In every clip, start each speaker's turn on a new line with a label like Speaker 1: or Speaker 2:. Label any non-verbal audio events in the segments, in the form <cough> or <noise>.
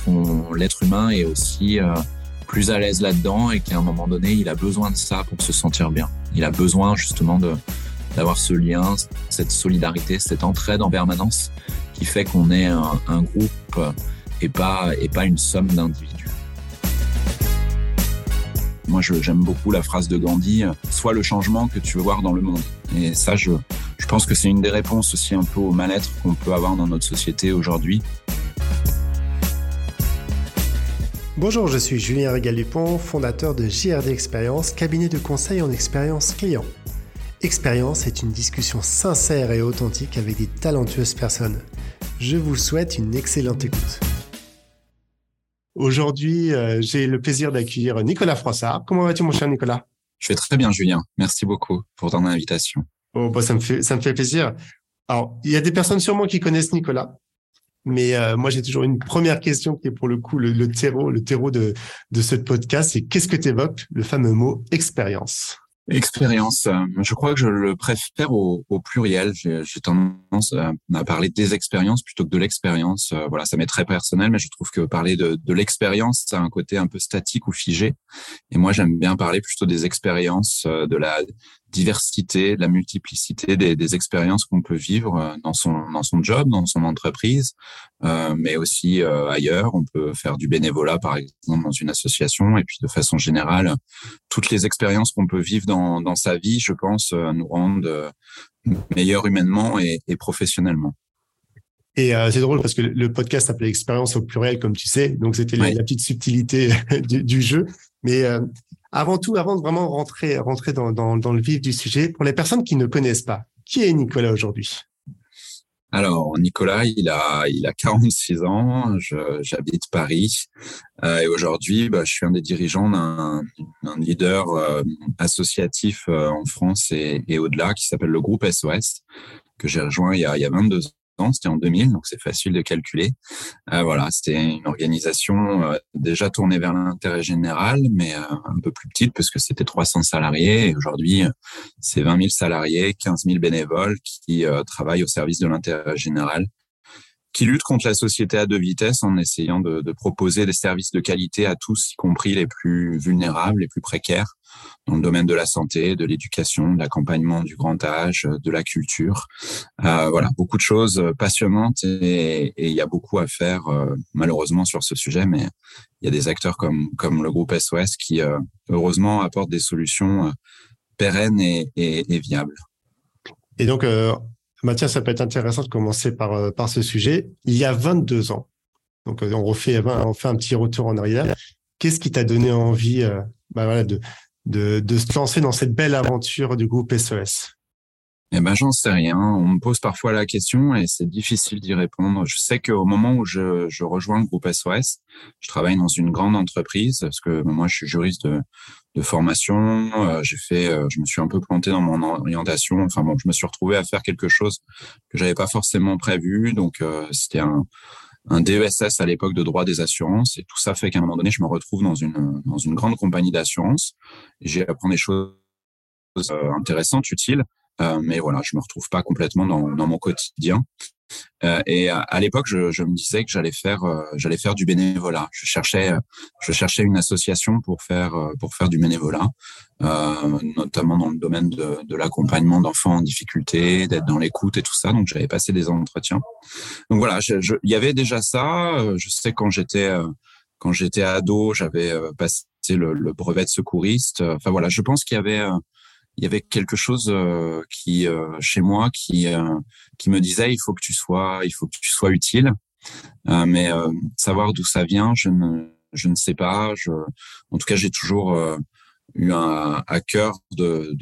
Speaker 1: pense l'être humain est aussi plus à l'aise là-dedans et qu'à un moment donné, il a besoin de ça pour se sentir bien. Il a besoin justement d'avoir ce lien, cette solidarité, cette entraide en permanence qui fait qu'on est un, groupe et pas, et pas une somme d'individus. Moi, j'aime beaucoup la phrase de Gandhi, sois le changement que tu veux voir dans le monde. Et ça, je, je pense que c'est une des réponses aussi un peu au mal-être qu'on peut avoir dans notre société aujourd'hui.
Speaker 2: Bonjour, je suis Julien Régal-Dupont, fondateur de JRD Expérience, cabinet de conseil en expérience client. Expérience est une discussion sincère et authentique avec des talentueuses personnes. Je vous souhaite une excellente écoute. Aujourd'hui, euh, j'ai le plaisir d'accueillir Nicolas Froissart. Comment vas-tu, mon cher Nicolas?
Speaker 1: Je vais très bien, Julien. Merci beaucoup pour ton invitation.
Speaker 2: Oh, bah, ça me fait ça me fait plaisir. Alors, il y a des personnes sûrement qui connaissent Nicolas. Mais euh, moi, j'ai toujours une première question qui est pour le coup le, terreau, le terreau de, de ce podcast. C'est qu'est-ce que tu évoques le fameux mot expérience
Speaker 1: Expérience, euh, je crois que je le préfère au, au pluriel. J'ai tendance à parler des expériences plutôt que de l'expérience. Euh, voilà, ça m'est très personnel, mais je trouve que parler de, de l'expérience, ça a un côté un peu statique ou figé. Et moi, j'aime bien parler plutôt des expériences, de la diversité, de la multiplicité des, des expériences qu'on peut vivre euh, dans son dans son job, dans son entreprise, euh, mais aussi euh, ailleurs. On peut faire du bénévolat, par exemple, dans une association, et puis de façon générale, toutes les expériences qu'on peut vivre dans dans sa vie, je pense, nous rendent meilleurs humainement et, et professionnellement.
Speaker 2: Et euh, c'est drôle parce que le podcast s'appelait expérience au pluriel, comme tu sais. Donc c'était la, petite subtilité <laughs> du, du, jeu. Mais euh, avant tout, avant de vraiment rentrer, rentrer dans, le vif du sujet, pour les personnes qui ne connaissent pas, qui est Nicolas aujourd'hui?
Speaker 1: Alors, Nicolas, il a, il a 46 ans, j'habite Paris euh, et aujourd'hui, bah, je suis un des dirigeants d'un leader euh, associatif euh, en France et, et au-delà qui s'appelle le groupe SOS, que j'ai rejoint il y, a, il y a 22 ans c'était en 2000, donc c'est facile de calculer. Euh, voilà, c'était une organisation euh, déjà tournée vers l'intérêt général, mais euh, un peu plus petite parce que c'était 300 salariés. Et aujourd'hui, c'est 20 000 salariés, 15 000 bénévoles qui travaillent au service de l'intérêt général qui lutte contre la société à deux vitesses en essayant de, de, proposer des services de qualité à tous, y compris les plus vulnérables, les plus précaires, dans le domaine de la santé, de l'éducation, de l'accompagnement du grand âge, de la culture. Euh, voilà, beaucoup de choses passionnantes et il y a beaucoup à faire euh, malheureusement sur ce sujet, mais il y a des acteurs comme, comme le groupe SOS qui, euh, heureusement, apportent des solutions euh, pérennes et, et, et viables.
Speaker 2: Et donc, euh, Mathias, ça peut être intéressant de commencer par, euh, ce sujet. Il y a 22 ans, donc euh, on refait, on fait un petit retour en arrière. Qu'est-ce qui t'a donné envie euh, bah de, se lancer dans cette belle aventure du groupe SOS
Speaker 1: eh ben, j'en sais rien. On me pose parfois la question et c'est difficile d'y répondre. Je sais qu'au moment où je, je, rejoins le groupe SOS, je travaille dans une grande entreprise parce que moi, je suis juriste de, de formation. Euh, j'ai fait, euh, je me suis un peu planté dans mon orientation. Enfin bon, je me suis retrouvé à faire quelque chose que j'avais pas forcément prévu. Donc, euh, c'était un, un DESS à l'époque de droit des assurances et tout ça fait qu'à un moment donné, je me retrouve dans une dans une grande compagnie d'assurance. J'ai appris des choses intéressantes, utiles euh, mais voilà, je me retrouve pas complètement dans, dans mon quotidien. Euh, et à, l'époque, je, me disais que j'allais faire, euh, j'allais faire du bénévolat. Je cherchais, je cherchais une association pour faire, pour faire du bénévolat, euh, notamment dans le domaine de, de l'accompagnement d'enfants en difficulté, d'être dans l'écoute et tout ça. Donc, j'avais passé des entretiens. Donc voilà, il y avait déjà ça. Je sais quand j'étais, quand j'étais ado, j'avais passé le, le, brevet de secouriste. Enfin voilà, je pense qu'il y avait il y avait quelque chose euh, qui euh, chez moi qui euh, qui me disait il faut que tu sois il faut que tu sois utile. Mais savoir d'où ça vient je ne je ne sais pas. Je en tout cas j'ai toujours eu un, à cœur de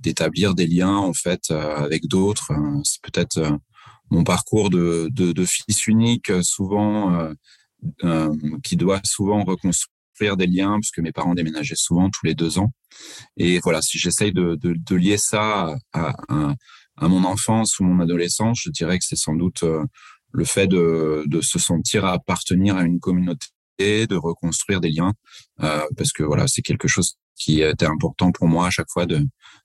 Speaker 1: d'établir des liens en fait avec d'autres. C'est peut-être mon parcours de, de, de fils unique souvent qui doit souvent reconstruire faire des liens puisque mes parents déménageaient souvent tous les deux ans. Et voilà, si j'essaye de, lier ça à, mon enfance ou mon adolescence, je dirais que c'est sans doute euh, le fait de, se sentir appartenir à une communauté, de reconstruire des liens, euh, parce que voilà, c'est quelque chose qui était important pour moi à chaque fois de,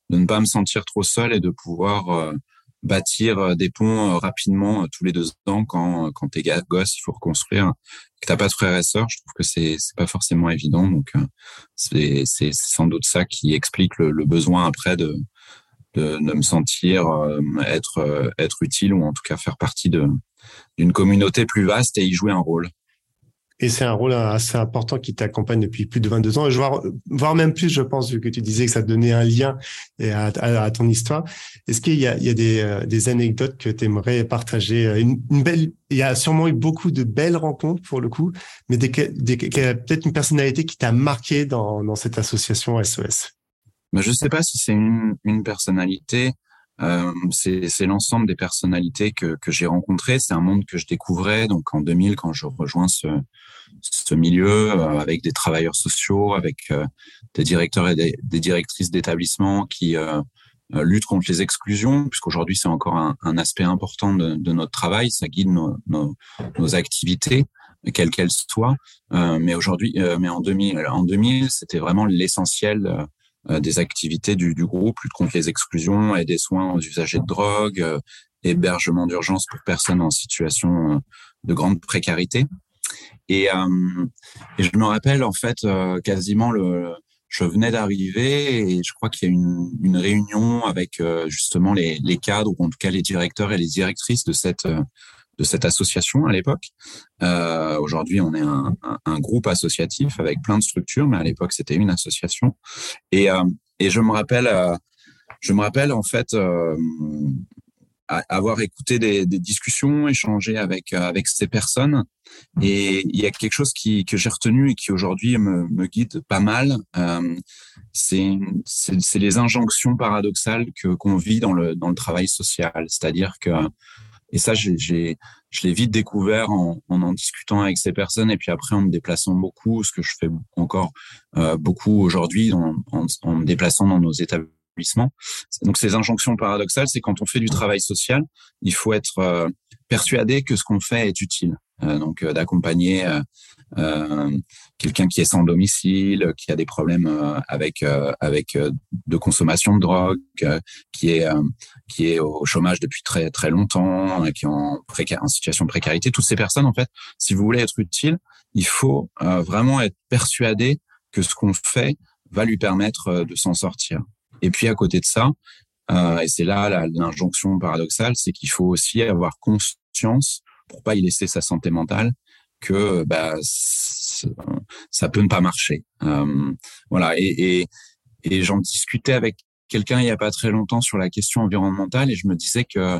Speaker 1: de ne pas me sentir trop seul et de pouvoir euh, bâtir des ponts rapidement tous les deux ans quand quand t'es gosse, il faut reconstruire. Que t'as pas de frères et sœurs, je trouve que c'est c'est pas forcément évident. Donc c'est c'est sans doute ça qui explique le, le besoin après de de, de me sentir être être utile ou en tout cas faire partie de d'une communauté plus vaste et y jouer un rôle.
Speaker 2: Et c'est un rôle assez important qui t'accompagne depuis plus de 22 ans. Et voire même plus, je pense, vu que tu disais que ça donnait un lien à, à, ton histoire. Est-ce qu'il y a, euh, des anecdotes que tu aimerais partager une, une, belle, Il y a sûrement eu beaucoup de belles rencontres pour le coup, mais des, des, peut-être une personnalité qui t'a marqué dans, cette association SOS.
Speaker 1: Mais je sais pas si c'est une, une personnalité. Euh, c'est l'ensemble des personnalités que, que j'ai rencontrées. C'est un monde que je découvrais donc en 2000 quand je rejoins ce, ce milieu euh, avec des travailleurs sociaux, avec euh, des directeurs et des, des directrices d'établissements qui euh, luttent contre les exclusions, puisqu'aujourd'hui c'est encore un, un, aspect important de, de, notre travail. Ça guide nos, nos, nos activités quelles qu'elles soient. mais aujourd'hui, mais en 2000, en 2000, c'était vraiment l'essentiel euh, des activités du, du, groupe, lutte contre les exclusions et des soins aux usagers de drogue, euh, hébergement d'urgence pour personnes en situation euh, de grande précarité. Et, et je me rappelle en fait quasiment le, je venais d'arriver et je crois qu'il y a une, une réunion avec justement les, cadres ou en tout cas les directeurs et les directrices de cette de cette association à l'époque. Euh, Aujourd'hui, on est un, groupe associatif avec plein de structures, mais à l'époque, c'était une association. Et, euh, et je me rappelle, euh, je me rappelle en fait euh, avoir écouté des, des, discussions, échangé avec avec ces personnes. Et il y a quelque chose qui que j'ai retenu et qui aujourd'hui me, me, guide pas mal. Euh, c'est les injonctions paradoxales que qu'on vit dans le dans le travail social, c'est-à-dire que et ça, j'ai, je l'ai vite découvert en, en, en discutant avec ces personnes et puis après en me déplaçant beaucoup, ce que je fais encore euh, beaucoup aujourd'hui en, en, me déplaçant dans nos établissements. Donc ces injonctions paradoxales, c'est quand on fait du travail social, il faut être euh, persuadé que ce qu'on fait est utile. Euh, donc euh, d'accompagner quelqu'un qui est sans domicile, qui a des problèmes avec avec de consommation de drogue, qui est qui est au chômage depuis très très longtemps, qui est en situation de précarité. Toutes ces personnes, en fait, si vous voulez être utile, il faut vraiment être persuadé que ce qu'on fait va lui permettre de s'en sortir. Et puis à côté de ça, euh, et c'est là l'injonction paradoxale, c'est qu'il faut aussi avoir conscience pour pas y laisser sa santé mentale que bah, ça peut ne pas marcher. Euh, voilà. Et, et, et j'en discutais avec quelqu'un il y a pas très longtemps sur la question environnementale et je me disais que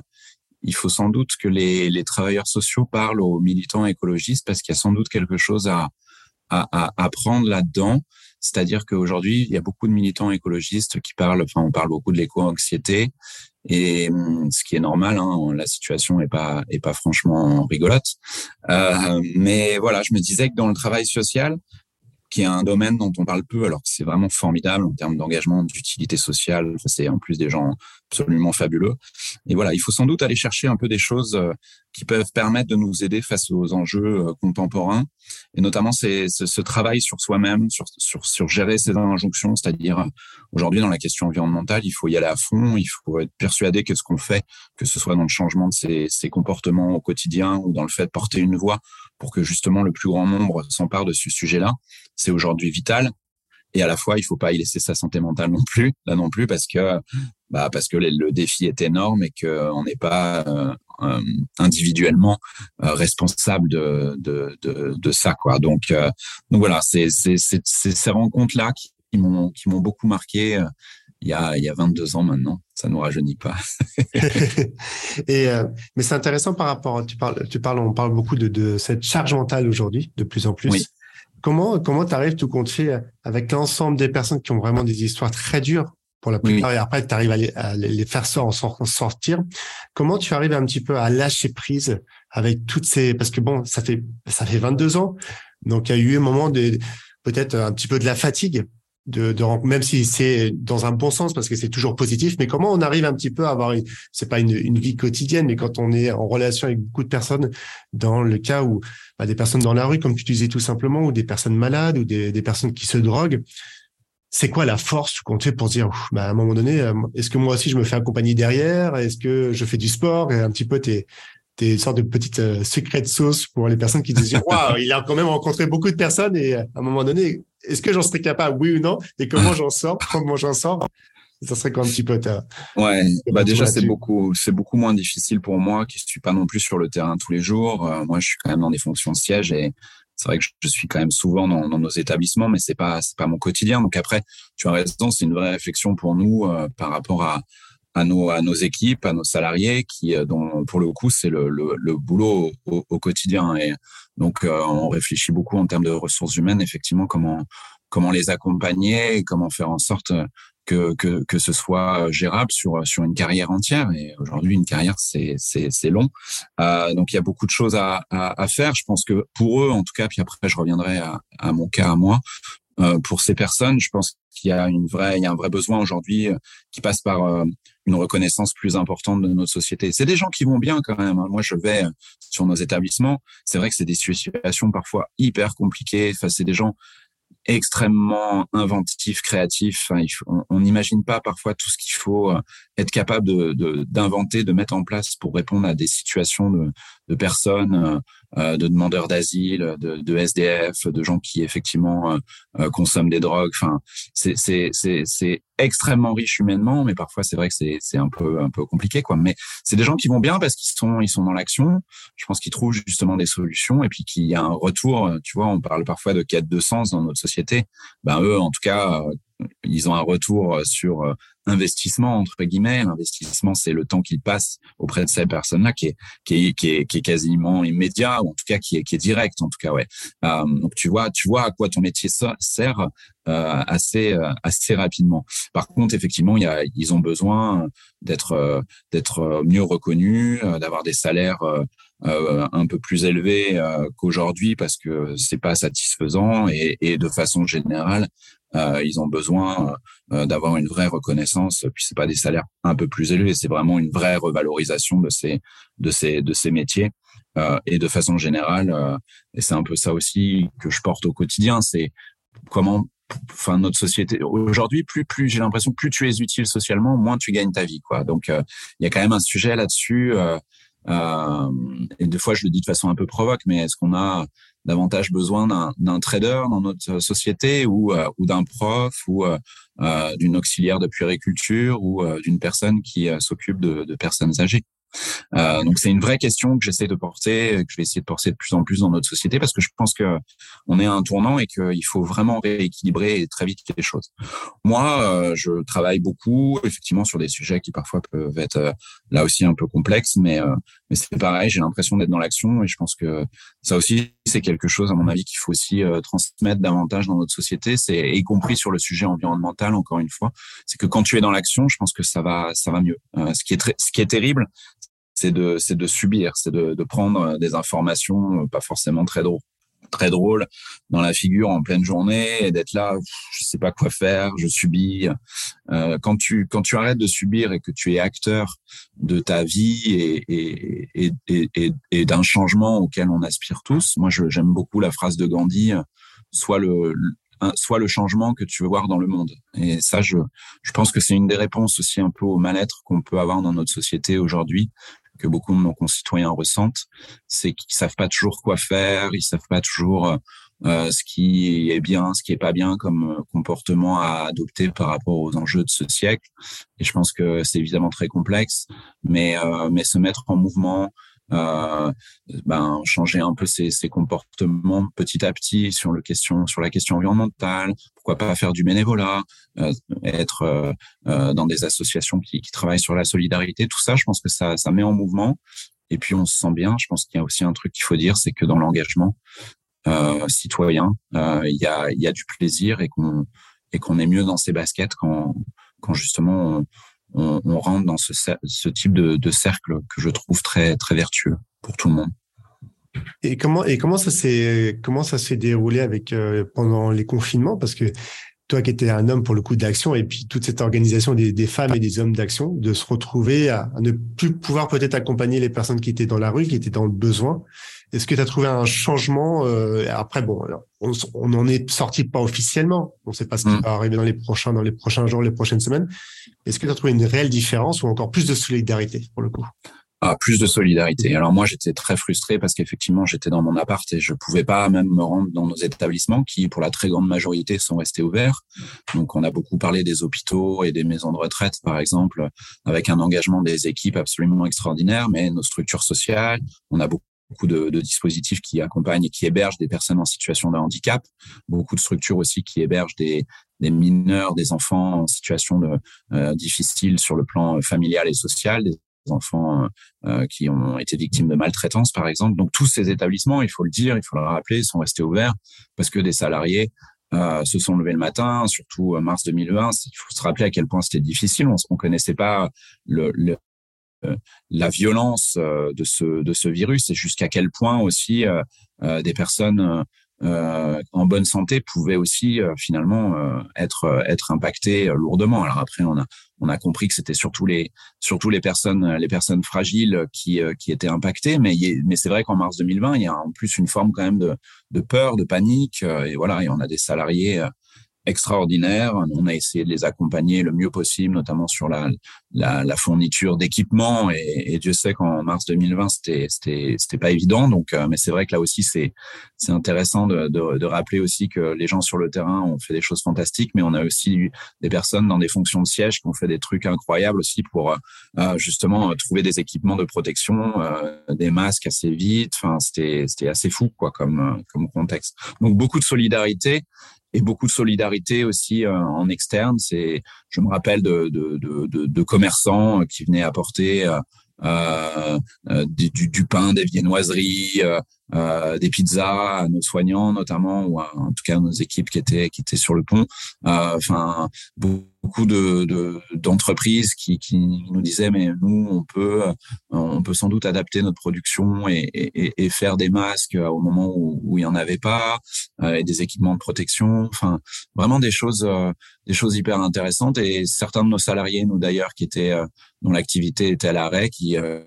Speaker 1: il faut sans doute que les, les travailleurs sociaux parlent aux militants écologistes parce qu'il y a sans doute quelque chose à, à, à apprendre là-dedans. C'est-à-dire qu'aujourd'hui, il y a beaucoup de militants écologistes qui parlent, enfin, on parle beaucoup de l'éco-anxiété, et hum, ce qui est normal, hein, la situation est pas est pas franchement rigolote. Euh, mais voilà, je me disais que dans le travail social, qui est un domaine dont on parle peu, alors que c'est vraiment formidable en termes d'engagement, d'utilité sociale. C'est en plus des gens absolument fabuleux. Et voilà, il faut sans doute aller chercher un peu des choses euh, qui peuvent permettre de nous aider face aux enjeux euh, contemporains. Et notamment, c'est ce travail sur soi-même, sur, sur, sur gérer ces injonctions, c'est-à-dire aujourd'hui dans la question environnementale, il faut y aller à fond, il faut être persuadé que ce qu'on fait, que ce soit dans le changement de ses, ses comportements au quotidien ou dans le fait de porter une voix pour que justement le plus grand nombre s'empare de ce sujet-là, c'est aujourd'hui vital. Et à la fois, il faut pas y laisser sa santé mentale non plus, là non plus, parce que bah parce que le défi est énorme et qu'on n'est pas euh, euh, individuellement euh, responsable de, de, de, de, ça quoi. Donc donc voilà, c'est ces rencontres là qui, qui m'ont beaucoup marqué il y a il y a 22 ans maintenant. Ça nous rajeunit pas. <laughs>
Speaker 2: et mais c'est intéressant par rapport tu parles tu parles on parle beaucoup de, de cette charge mentale aujourd'hui de plus en plus. Oui. Comment comment t'arrives tout compte fait avec l'ensemble des personnes qui ont vraiment des histoires très dures pour la plupart, et après tu arrives à les, à les faire sortir. Comment tu arrives un petit peu à lâcher prise avec toutes ces parce que bon, ça fait ça fait 22 ans, donc il y a eu un moment de peut-être un petit peu de la fatigue. De, de même si c'est dans un bon sens parce que c'est toujours positif mais comment on arrive un petit peu à avoir c'est pas une, une, vie quotidienne mais quand on est en relation avec beaucoup de personnes dans le cas où bah, des personnes dans la rue comme tu disais tout simplement ou des personnes malades ou des, des personnes qui se droguent c'est quoi la force qu'on fait pour dire, bah, à un moment donné, euh, est-ce que moi aussi je me fais accompagner derrière? Est-ce que je fais du sport? Et un petit peu t'es t'es une sorte de petite euh, secret sauce pour les personnes qui disent <laughs> waouh, il a quand même rencontré beaucoup de personnes et à un moment donné, est-ce que j'en serais capable, oui ou non? Et comment j'en sors? <laughs> Comment j'en sors? Ça serait quoi un petit peu ta...
Speaker 1: Ouais, bah déjà c'est beaucoup, c'est beaucoup moins difficile pour moi qui suis pas non plus sur le terrain tous les jours. Euh, moi, je suis quand même dans des fonctions de siège et c'est vrai que je suis quand même souvent dans, dans nos établissements, mais c'est pas c'est pas mon quotidien. Donc après, tu as raison, c'est une vraie réflexion pour nous euh, par rapport à à nos équipes, à nos salariés, qui euh, dont pour le coup c'est le, boulot au, quotidien. Et donc euh, on réfléchit beaucoup en termes de ressources humaines, effectivement, comment comment les accompagner comment faire en sorte que, que, que ce soit gérable sur, sur une carrière entière. Et aujourd'hui, une carrière, c'est, c'est, long. Euh, donc, il y a beaucoup de choses à, à, faire. Je pense que pour eux, en tout cas, puis après, je reviendrai à mon cas, à moi. Euh, pour ces personnes, je pense qu'il y a une vraie, il y a un vrai besoin aujourd'hui euh, qui passe par euh, une reconnaissance plus importante de notre société. C'est des gens qui vont bien quand même. Hein. Moi, je vais sur nos établissements. C'est vrai que c'est des situations parfois hyper compliquées. Enfin, c'est des gens extrêmement inventif, créatif. on n'imagine pas parfois tout ce qu'il faut être capable de d'inventer, de, mettre en place pour répondre à des situations de, de personnes, euh, euh, de demandeurs d'asile, de, de, SDF, de gens qui effectivement consomment des drogues. Enfin, c'est extrêmement riche humainement, mais parfois c'est vrai que c'est c'est un peu un peu compliqué quoi. Mais c'est des gens qui vont bien parce qu'ils sont ils sont dans l'action. Je pense qu'ils trouvent justement des solutions et puis qu'il y a un retour. Tu vois, on parle parfois de quête de sens dans notre société. Ben eux, en tout cas, ils ont un retour sur euh, investissement entre guillemets. L'investissement, c'est le temps qu'ils passent auprès de ces personnes-là, qui est, qui est, qui est, qui est quasiment immédiat, ou en tout cas qui est, qui est direct, en tout cas, ouais. Euh, donc tu vois, tu vois à quoi ton métier sert euh, assez, euh, assez rapidement. Par contre, effectivement, y a, ils ont besoin d'être, euh, d'être mieux reconnus, d'avoir des salaires euh, un peu plus élevés qu'aujourd'hui parce que c'est pas satisfaisant et, et, de façon générale euh, ils ont besoin euh, d'avoir une vraie reconnaissance. Puis c'est pas des salaires un peu plus élevés, c'est vraiment une vraie revalorisation de ces de ces de ces métiers. Euh, et de façon générale, euh, et c'est un peu ça aussi que je porte au quotidien, c'est comment enfin notre société aujourd'hui plus plus j'ai l'impression plus tu es utile socialement moins tu gagnes ta vie quoi donc il y a quand même un sujet là-dessus euh, et des fois je le dis de façon un peu provoque mais est-ce qu'on a davantage besoin d'un trader dans notre société ou, euh, ou d'un prof ou euh, euh, d'une auxiliaire de puériculture ou d'une personne qui s'occupe de, de, personnes âgées. Euh, donc c'est une vraie question que j'essaie de porter, que je vais essayer de porter de plus en plus dans notre société parce que je pense que on est à un tournant et qu'il faut vraiment rééquilibrer très vite les choses. Moi, euh, je travaille beaucoup effectivement sur des sujets qui parfois peuvent être euh, là aussi un peu complexes, mais mais c'est pareil, j'ai l'impression d'être dans l'action et je pense que ça aussi c'est quelque chose à mon avis qu'il faut aussi transmettre davantage dans notre société, c'est y compris sur le sujet environnemental encore une fois, c'est que quand tu es dans l'action, je pense que ça va mieux. ce qui est très, ce qui est terrible, c'est de subir, c'est de, de prendre des informations euh, pas forcément très drôles très drôle dans la figure en pleine journée et d'être là, je sais pas quoi faire, je subis. Euh, quand tu quand tu arrêtes de subir et que tu es acteur de ta vie et et, et, et, et d'un changement auquel on aspire tous. Moi, j'aime beaucoup la phrase de Gandhi, soit le soit le changement que tu veux voir dans le monde. Et ça, je, je pense que c'est une des réponses aussi un peu au mal-être qu'on peut avoir dans notre société aujourd'hui que beaucoup de nos concitoyens ressentent, c'est qu'ils savent pas toujours quoi faire, ils savent pas toujours euh, euh, ce qui est bien, ce qui est pas bien comme euh, comportement à adopter par rapport aux enjeux de ce siècle. Et je pense que c'est évidemment très complexe, mais mais se mettre en mouvement, euh, ben, changer un peu ses, comportements petit à petit sur le question sur la question environnementale. Pourquoi pas faire du bénévolat, euh, être euh, dans des associations qui, travaillent sur la solidarité. Tout ça, je pense que ça, ça met en mouvement. Et puis on se sent bien. Je pense qu'il y a aussi un truc qu'il faut dire, c'est que dans l'engagement citoyen, il y a y a du plaisir et qu'on et qu'on est mieux dans ses baskets quand quand justement on, on, rentre dans ce, type de, cercle que je trouve très très vertueux pour tout le monde.
Speaker 2: Et comment et comment ça s'est comment ça s'est déroulé avec euh, pendant les confinements? Parce que toi qui étais un homme pour le coup d'action, et puis toute cette organisation des, des femmes et des hommes d'action, de se retrouver à, ne plus pouvoir peut-être accompagner les personnes qui étaient dans la rue, qui étaient dans le besoin. Est-ce que tu as trouvé un changement euh, Après, bon, on, on en est sorti pas officiellement. On ne sait pas ce qui mm. va arriver dans les prochains, dans les prochains jours, les prochaines semaines. Est-ce que tu as trouvé une réelle différence ou encore plus de solidarité pour le coup?
Speaker 1: Ah, plus de solidarité. Alors moi, j'étais très frustré parce qu'effectivement, j'étais dans mon appart et je pouvais pas même me rendre dans nos établissements qui, pour la très grande majorité, sont restés ouverts. Donc, on a beaucoup parlé des hôpitaux et des maisons de retraite, par exemple, avec un engagement des équipes absolument extraordinaire, mais nos structures sociales, on a beaucoup beaucoup de, de, dispositifs qui accompagnent et qui hébergent des personnes en situation de handicap, beaucoup de structures aussi qui hébergent des, des mineurs, des enfants en situation de, euh, difficile sur le plan familial et social, des enfants euh, qui ont été victimes de maltraitance, par exemple. Donc tous ces établissements, il faut le dire, il faut le rappeler, sont restés ouverts parce que des salariés euh, se sont levés le matin, surtout en mars 2020. Il faut se rappeler à quel point c'était difficile. On ne connaissait pas euh, la violence euh, de ce de ce virus et jusqu'à quel point aussi des personnes euh, en bonne santé pouvaient aussi euh, finalement euh, être être impactés lourdement. Alors après, on a on a compris que c'était surtout les surtout les personnes les personnes fragiles qui qui étaient impactées. Mais mais c'est vrai qu'en mars 2020, il y a en plus une forme quand même de de peur, de panique. Et voilà, et on a des salariés extraordinaires. On a essayé de les accompagner le mieux possible, notamment sur la, la, la fourniture d'équipements. Et, et, Dieu sait qu'en mars 2020, c'était c'était pas évident. Donc, euh, mais c'est vrai que là aussi, c'est intéressant de, de, de, rappeler aussi que les gens sur le terrain ont fait des choses fantastiques, mais on a aussi eu des personnes dans des fonctions de siège qui ont fait des trucs incroyables aussi pour euh, justement trouver des équipements de protection, euh, des masques assez vite. Enfin, c'était c'était assez fou quoi comme comme contexte. Donc beaucoup de solidarité et beaucoup de solidarité aussi euh, en externe. C'est, je me rappelle de, de, de, de commerçants qui venaient apporter euh, euh, euh, du, du, pain, des viennoiseries, euh, euh, des pizzas à nos soignants notamment, ou en tout cas à nos équipes qui étaient qui étaient sur le pont. Enfin, beaucoup de d'entreprises qui, qui nous disaient mais nous on peut on peut sans doute adapter notre production et, et, et faire des masques au moment où, où il y en avait pas, et des équipements de protection. Enfin, vraiment des choses des choses hyper intéressantes. Et certains de nos salariés, nous d'ailleurs, qui étaient dont l'activité était à l'arrêt, qui euh,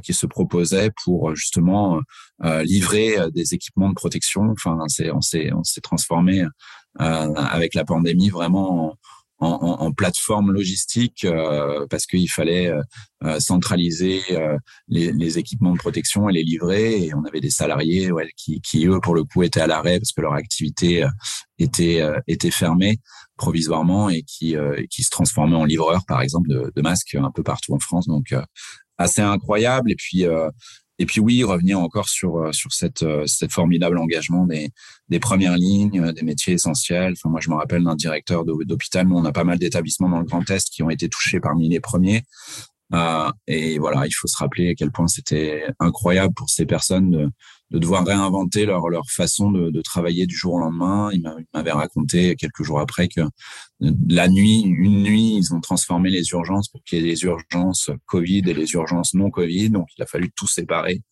Speaker 1: qui se proposait pour justement euh, livrer euh, des équipements de protection. Enfin, on s'est transformé avec la pandémie vraiment en, plateforme logistique parce qu'il fallait centraliser les, équipements de protection et les livrer. Et on avait des salariés qui, eux pour le coup étaient à l'arrêt parce que leur activité était fermée provisoirement et qui, euh, se transformait en livreur, par exemple, de, de, masques un peu partout en France. Donc, euh, assez incroyable. Et puis, euh, et puis oui, revenir encore sur sur cette cette formidable engagement des des premières lignes, des métiers essentiels. Enfin moi je me rappelle d'un directeur d'hôpital, nous on a pas mal d'établissements dans le Grand Est qui ont été touchés parmi les premiers. Euh, et voilà, il faut se rappeler à quel point c'était incroyable pour ces personnes de, de, devoir réinventer leur, leur façon de, de, travailler du jour au lendemain. Il m'avait raconté quelques jours après que la nuit, une nuit, ils ont transformé les urgences pour qu'il y ait les urgences Covid et les urgences non Covid. Donc, il a fallu tout séparer.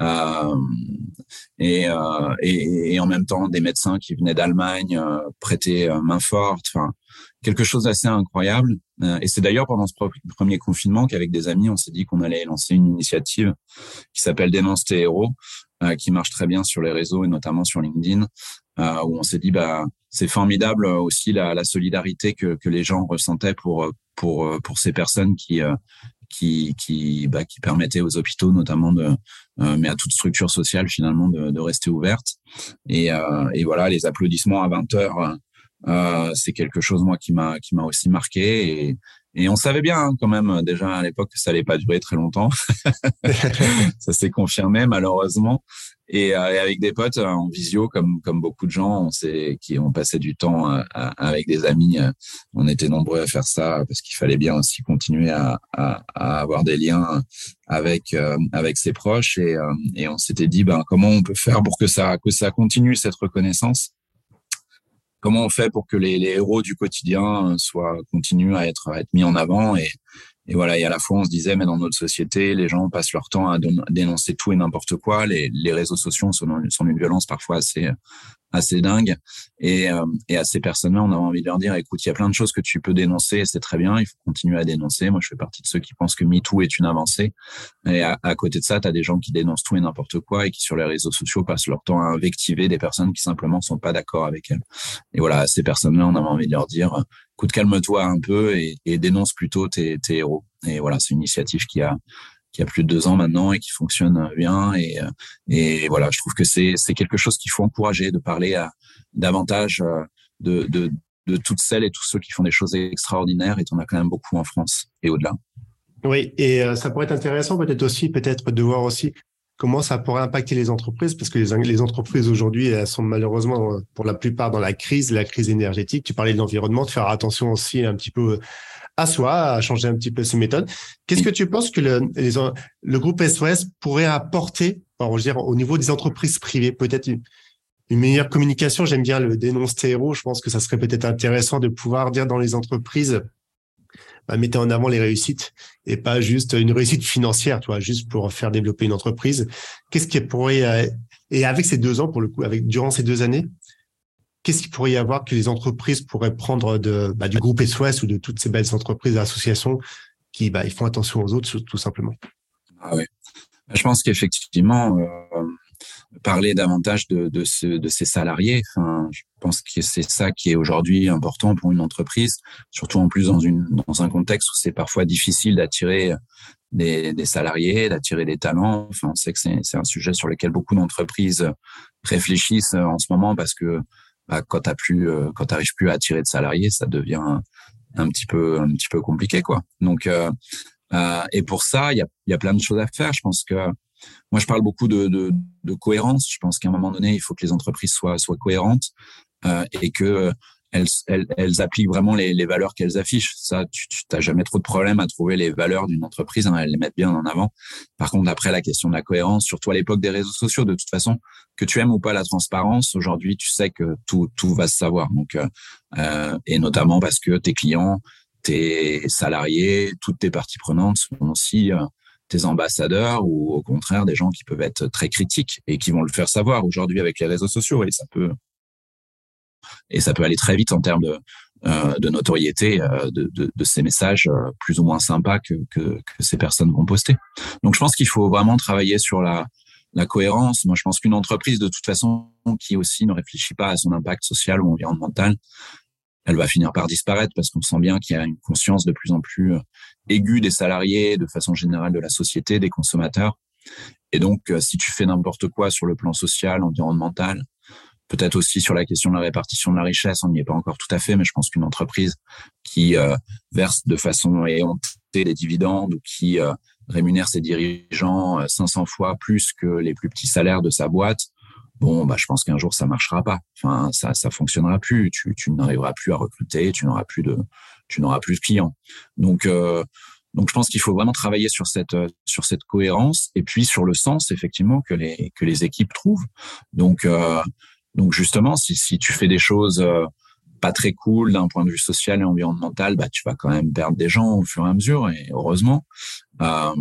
Speaker 1: Euh, et, euh, et, et, en même temps, des médecins qui venaient d'Allemagne euh, prêter main forte. Enfin, quelque chose d'assez incroyable. Euh, et c'est d'ailleurs pendant ce premier confinement qu'avec des amis, on s'est dit qu'on allait lancer une initiative qui s'appelle Dénonce tes héros, euh, qui marche très bien sur les réseaux et notamment sur LinkedIn, euh, où on s'est dit bah c'est formidable aussi la, la solidarité que, que, les gens ressentaient pour pour pour ces personnes qui qui qui, bah, qui permettaient aux hôpitaux notamment de mais à toute structure sociale finalement de, de rester ouverte et, et voilà les applaudissements à 20 heures c'est quelque chose moi qui m'a qui m'a aussi marqué et, et on savait bien hein, quand même déjà à l'époque que ça allait pas durer très longtemps. <laughs> ça s'est confirmé malheureusement. Et, euh, et, avec des potes euh, en visio, comme comme beaucoup de gens, on sait qui ont passé du temps avec des amis. On était nombreux à faire ça parce qu'il fallait bien aussi continuer à, à, à, avoir des liens avec avec ses proches. Et, et on s'était dit, ben comment on peut faire pour que ça que ça continue cette reconnaissance? Comment on fait pour que les, héros du quotidien soient continuent à être, à être mis en avant et, et voilà, et à la fois on se disait, mais dans notre société, les gens passent leur temps à dénoncer tout et n'importe quoi. Les, réseaux sociaux sont, une violence parfois assez assez dingue. Et, euh, et à ces personnes-là, on a envie de leur dire, écoute, il y a plein de choses que tu peux dénoncer, c'est très bien, il faut continuer à dénoncer. Moi, je fais partie de ceux qui pensent que MeToo est une avancée. Et à, côté de ça, tu as des gens qui dénoncent tout et n'importe quoi et qui, sur les réseaux sociaux, passent leur temps à invectiver des personnes qui simplement sont pas d'accord avec elles. Et voilà, à ces personnes-là, on a envie de leur dire, calme-toi un peu et, dénonce plutôt tes, héros. Et voilà, c'est une initiative qui a qui a plus de deux ans maintenant et qui fonctionne bien. Et, et voilà, je trouve que c'est c'est quelque chose qu'il faut encourager, de parler davantage euh, de, de de toutes celles et tous ceux qui font des choses extraordinaires. Et on a quand même beaucoup en France et au-delà.
Speaker 2: Oui, et euh, ça pourrait être intéressant peut-être aussi, peut-être de voir aussi comment ça pourrait impacter les entreprises, parce que les, entreprises aujourd'hui, sont malheureusement pour la plupart dans la crise, la crise énergétique. Tu parlais de l'environnement, de faire attention aussi un petit peu à soi, à changer un petit peu ses méthodes. Qu'est-ce que tu penses que le, groupe SOS pourrait apporter, au niveau des entreprises privées, peut-être une, meilleure communication? J'aime bien le dénonce héros. Je pense que ça serait peut-être intéressant de pouvoir dire dans les entreprises, bah, mettez en avant les réussites et pas juste une réussite financière, tu vois, juste pour faire développer une entreprise. Qu'est-ce qui pourrait euh, et avec ces deux ans pour le coup, avec durant ces deux années, qu'est-ce qu'il pourrait y avoir que les entreprises pourraient prendre de, bah, du groupe SOS ou de toutes ces belles entreprises et associations qui bah, ils font attention aux autres tout simplement?
Speaker 1: Ah oui. Je pense qu'effectivement, euh, parler davantage de, de, ce, de ces salariés, enfin, je pense que c'est ça qui est aujourd'hui important pour une entreprise, surtout en plus dans, une, dans un contexte où c'est parfois difficile d'attirer des, des, salariés, d'attirer des talents. Enfin, on sait que c'est un sujet sur lequel beaucoup d'entreprises réfléchissent en ce moment parce que bah, quand t'as plus, euh, quand t'arrives plus à attirer de salariés, ça devient un, petit peu, un petit peu compliqué, quoi. Donc, euh, euh, et pour ça, il y a, y a plein de choses à faire. Je pense que moi, je parle beaucoup de, cohérence. Je pense qu'à un moment donné, il faut que les entreprises soient, cohérentes euh, et que elles, elles, appliquent vraiment les, valeurs qu'elles affichent. Ça, tu n'as jamais trop de problème à trouver les valeurs d'une entreprise. Hein, elles les mettent bien en avant. Par contre, après, la question de la cohérence, surtout à l'époque des réseaux sociaux, de toute façon, que tu aimes ou pas la transparence, aujourd'hui, tu sais que tout, va se savoir. Donc, euh, euh et notamment parce que tes clients, tes salariés, toutes tes parties prenantes sont aussi euh, ambassadeurs ou au contraire des gens qui peuvent être très critiques et qui vont le faire savoir aujourd'hui avec les réseaux sociaux et ça peut et ça peut aller très vite en termes de, euh, notoriété euh, de, de, de, ces messages euh, plus ou moins sympas que, que, que ces personnes vont poster. Donc je pense qu'il faut vraiment travailler sur la, la cohérence. Moi, je pense qu'une entreprise, de toute façon, qui aussi ne réfléchit pas à son impact social ou environnemental, elle va finir par disparaître parce qu'on sent bien qu'il y a une conscience de plus en plus aiguë des salariés, de façon générale de la société, des consommateurs. Et donc, si tu fais n'importe quoi sur le plan social, environnemental, peut-être aussi sur la question de la répartition de la richesse, on n'y est pas encore tout à fait, mais je pense qu'une entreprise qui euh, verse de façon éhontée des dividendes ou qui euh, rémunère ses dirigeants 500 euh, fois plus que les plus petits salaires de sa boîte, bon, bah, je pense qu'un jour ça marchera pas. Enfin, ça, ça fonctionnera plus. Tu, tu n'arriveras plus à recruter, tu n'auras plus de, tu n'auras plus de clients. Donc, donc, je pense qu'il faut vraiment travailler sur cette sur cette cohérence et puis sur le sens effectivement que les que les équipes trouvent. Donc, donc justement, si, si tu fais des choses euh, pas très cool d'un point de vue social et environnemental, bah tu vas quand même perdre des gens au fur et à mesure et heureusement. Euh,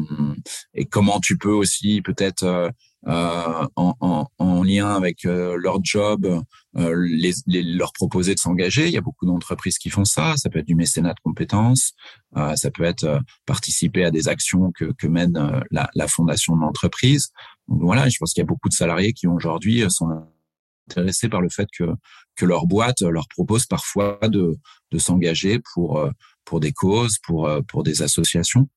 Speaker 1: et comment tu peux aussi peut-être euh, euh en, en, en, lien avec leur job les, les, leur proposer de s'engager. Il y a beaucoup d'entreprises qui font ça. Ça peut être du mécénat de compétences, ça peut être participer à des actions que, que mène la, la fondation de l'entreprise. Donc voilà, je pense qu'il y a beaucoup de salariés qui aujourd'hui sont intéressés par le fait que, que leur boîte leur propose parfois de, de s'engager pour, euh, pour des causes, pour, euh, pour des associations.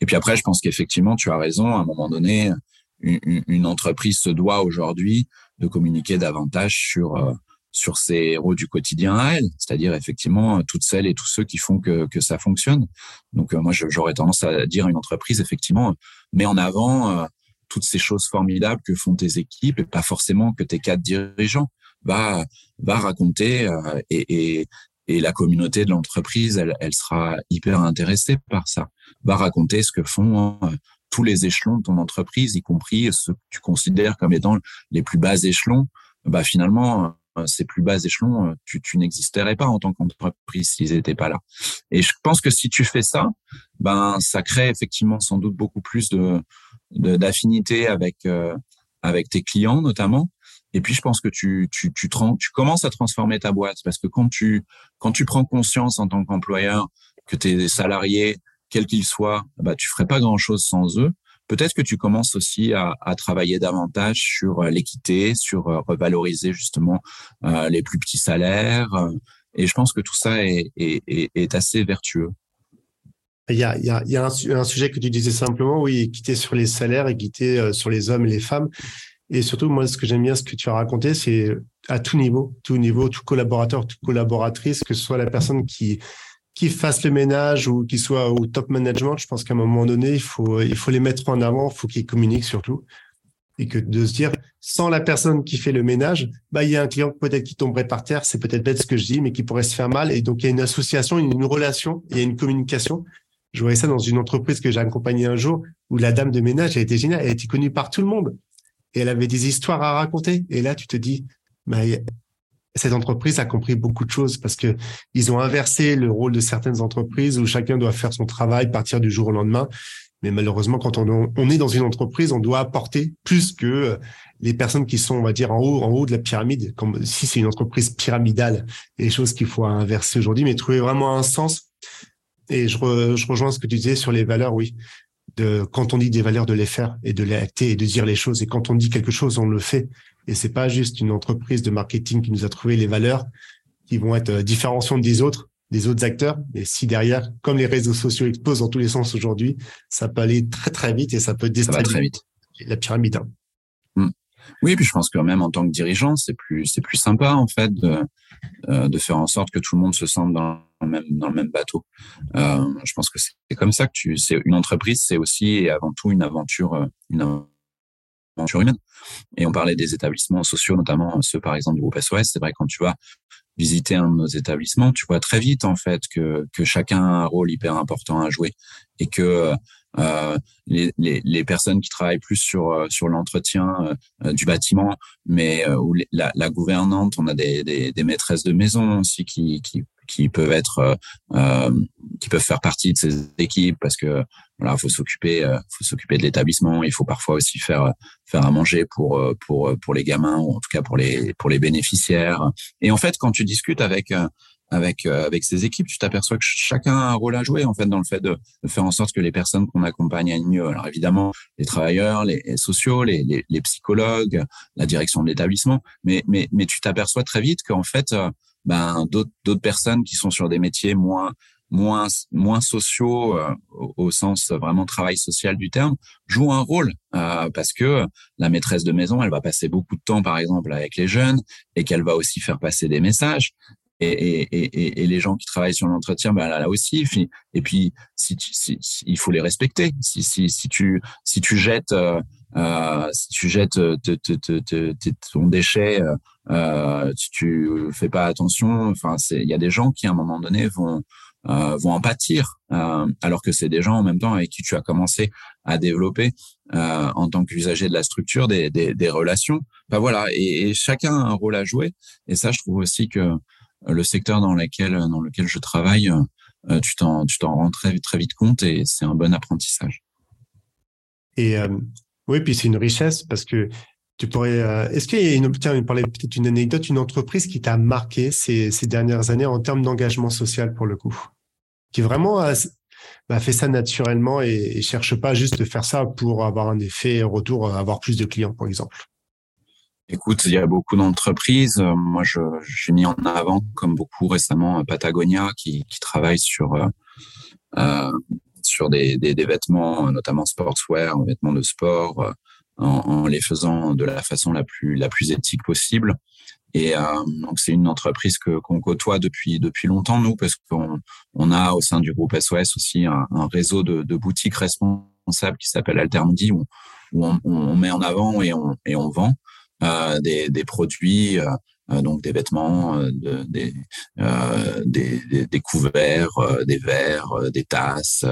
Speaker 1: Et puis après, je pense qu'effectivement, tu as raison, à un moment donné, une, entreprise se doit aujourd'hui de communiquer davantage sur, euh, sur ses héros du quotidien à elle, c'est-à-dire effectivement toutes celles et tous ceux qui font que, que ça fonctionne. Donc moi, j'aurais tendance à dire à une entreprise, effectivement, met en avant toutes ces choses formidables que font tes équipes et pas forcément que tes quatre dirigeants. Va, va raconter euh, et, et, et, la communauté de l'entreprise, elle, elle, sera hyper intéressée par ça. Va raconter ce que font euh, tous les échelons de ton entreprise, y compris ceux que tu considères comme étant les plus bas échelons. Bah finalement, ces plus bas échelons, tu, tu n'existerais pas en tant qu'entreprise s'ils n'étaient pas là. Et je pense que si tu fais ça, ben ça crée effectivement sans doute beaucoup plus de d'affinité avec avec tes clients notamment. Et puis je pense que tu tu tu, tu commences à transformer ta boîte parce que quand tu quand tu prends conscience en tant qu'employeur que tes salariés quels qu'ils soient, bah tu ferais pas grand chose sans eux. Peut-être que tu commences aussi à, travailler davantage sur euh, l'équité, sur euh, revaloriser justement euh, les plus petits salaires. Et je pense que tout ça est, assez vertueux.
Speaker 2: Il y a, a un, sujet que tu disais simplement, oui, équité sur les salaires, équité sur les hommes et les femmes. Et surtout, moi, ce que j'aime bien, ce que tu as raconté, c'est à tout niveau, tout niveau, tout collaborateur, toute collaboratrice, que ce soit la personne qui qui fasse le ménage ou qui soit au top management, je pense qu'à un moment donné, il faut il faut les mettre en avant, il faut qu'ils communiquent surtout et que de se dire sans la personne qui fait le ménage, bah il y a un client peut-être qui tomberait par terre, c'est peut-être bête ce que je dis, mais qui pourrait se faire mal et donc il y a une association, une relation, il y a une communication je voyais ça dans une entreprise que j'ai accompagnée un jour où la dame de ménage, elle était géniale, elle était connue par tout le monde. Et elle avait des histoires à raconter. Et là, tu te dis, bah, cette entreprise a compris beaucoup de choses parce que ils ont inversé le rôle de certaines entreprises où chacun doit faire son travail, partir du jour au lendemain. Mais malheureusement, quand on, est dans une entreprise, on doit apporter plus que les personnes qui sont, on va dire, en haut, en haut de la pyramide, comme si c'est une entreprise pyramidale, les choses qu'il faut inverser aujourd'hui, mais trouver vraiment un sens et je, je, rejoins ce que tu disais sur les valeurs, oui. De, quand on dit des valeurs, de les faire et de les acter et de dire les choses. Et quand on dit quelque chose, on le fait. Et c'est pas juste une entreprise de marketing qui nous a trouvé les valeurs qui vont être euh, différenciantes des autres, des autres acteurs. Mais si derrière, comme les réseaux sociaux explosent dans tous les sens aujourd'hui, ça peut aller très très vite et ça peut déstabiliser la pyramide. Hein.
Speaker 1: Hmm. Oui, puis je pense que même en tant que dirigeant, c'est plus c'est plus sympa en fait de euh, de faire en sorte que tout le monde se sente dans le même dans le même bateau. Euh, je pense que c'est comme ça que tu c'est une entreprise, c'est aussi et avant tout une aventure une aventure Et on parlait des établissements sociaux, notamment ceux par exemple du groupe SOS. C'est vrai quand tu vas visiter un de nos établissements, tu vois très vite en fait que que chacun a un rôle hyper important à jouer et que euh, les, les, les, personnes qui travaillent plus sur euh, sur l'entretien euh, du bâtiment, mais où la, la, gouvernante, on a des, des, des, maîtresses de maison aussi qui, qui, qui peuvent être euh, qui peuvent faire partie de ces équipes parce que voilà faut s'occuper faut s'occuper de l'établissement. Il faut parfois aussi faire faire à manger pour pour pour les gamins ou en tout cas pour les pour les bénéficiaires. Et en fait quand tu discutes avec avec euh, avec ces équipes, tu t'aperçois que chacun a un rôle à jouer en fait dans le fait de, de faire en sorte que les personnes qu'on accompagne aillent mieux. Alors évidemment, les travailleurs, les, sociaux, les, les, les, psychologues, la direction de l'établissement, mais mais mais tu t'aperçois très vite qu'en fait, euh, ben d'autres d'autres personnes qui sont sur des métiers moins moins moins sociaux euh, au, sens vraiment travail social du terme jouent un rôle euh, parce que la maîtresse de maison elle va passer beaucoup de temps par exemple avec les jeunes et qu'elle va aussi faire passer des messages et, et, et, les gens qui travaillent sur l'entretien, ben là, là aussi. Et puis, si, tu, si, il faut les respecter. Si, si, si tu si tu jettes euh, euh si tu jettes euh, te, te, te, ton déchet, euh, euh, si tu fais pas attention, enfin, il y a des gens qui à un moment donné vont vont en pâtir, alors que c'est des gens en même temps avec qui tu as commencé à développer en tant qu'usager de la structure des, des, des relations. Ben voilà, et, chacun a un rôle à jouer. Et ça, je trouve aussi que le secteur dans lequel lequel je travaille, euh, tu t'en tu rends très vite compte et c'est un bon apprentissage.
Speaker 2: Et euh, oui, puis c'est une richesse parce que tu pourrais. Euh, est-ce qu'il y a une tiens, anecdote, une entreprise qui t'a marqué ces, ces dernières années en termes d'engagement social pour le coup, qui vraiment a, bah, fait ça naturellement et, et cherche pas juste de faire ça pour avoir un effet retour, avoir plus de clients, par exemple.
Speaker 1: Écoute, il y a beaucoup d'entreprises. Euh, moi, je j'ai mis en avant, comme beaucoup récemment, Patagonia, qui, qui travaille sur euh, euh sur des, des, des, vêtements, notamment sportswear, vêtements de sport, euh, en, en, les faisant de la façon la plus la plus éthique possible. Et euh, donc c'est une entreprise que qu'on côtoie depuis depuis longtemps nous, parce qu'on on a au sein du groupe SOS aussi un, un réseau de, de boutiques responsables qui s'appelle Altermidi où, où on, on, met en avant et on et on vend. Euh, des, des, produits, euh, euh, donc des vêtements, de, des, des, des, couverts, des verres, des tasses,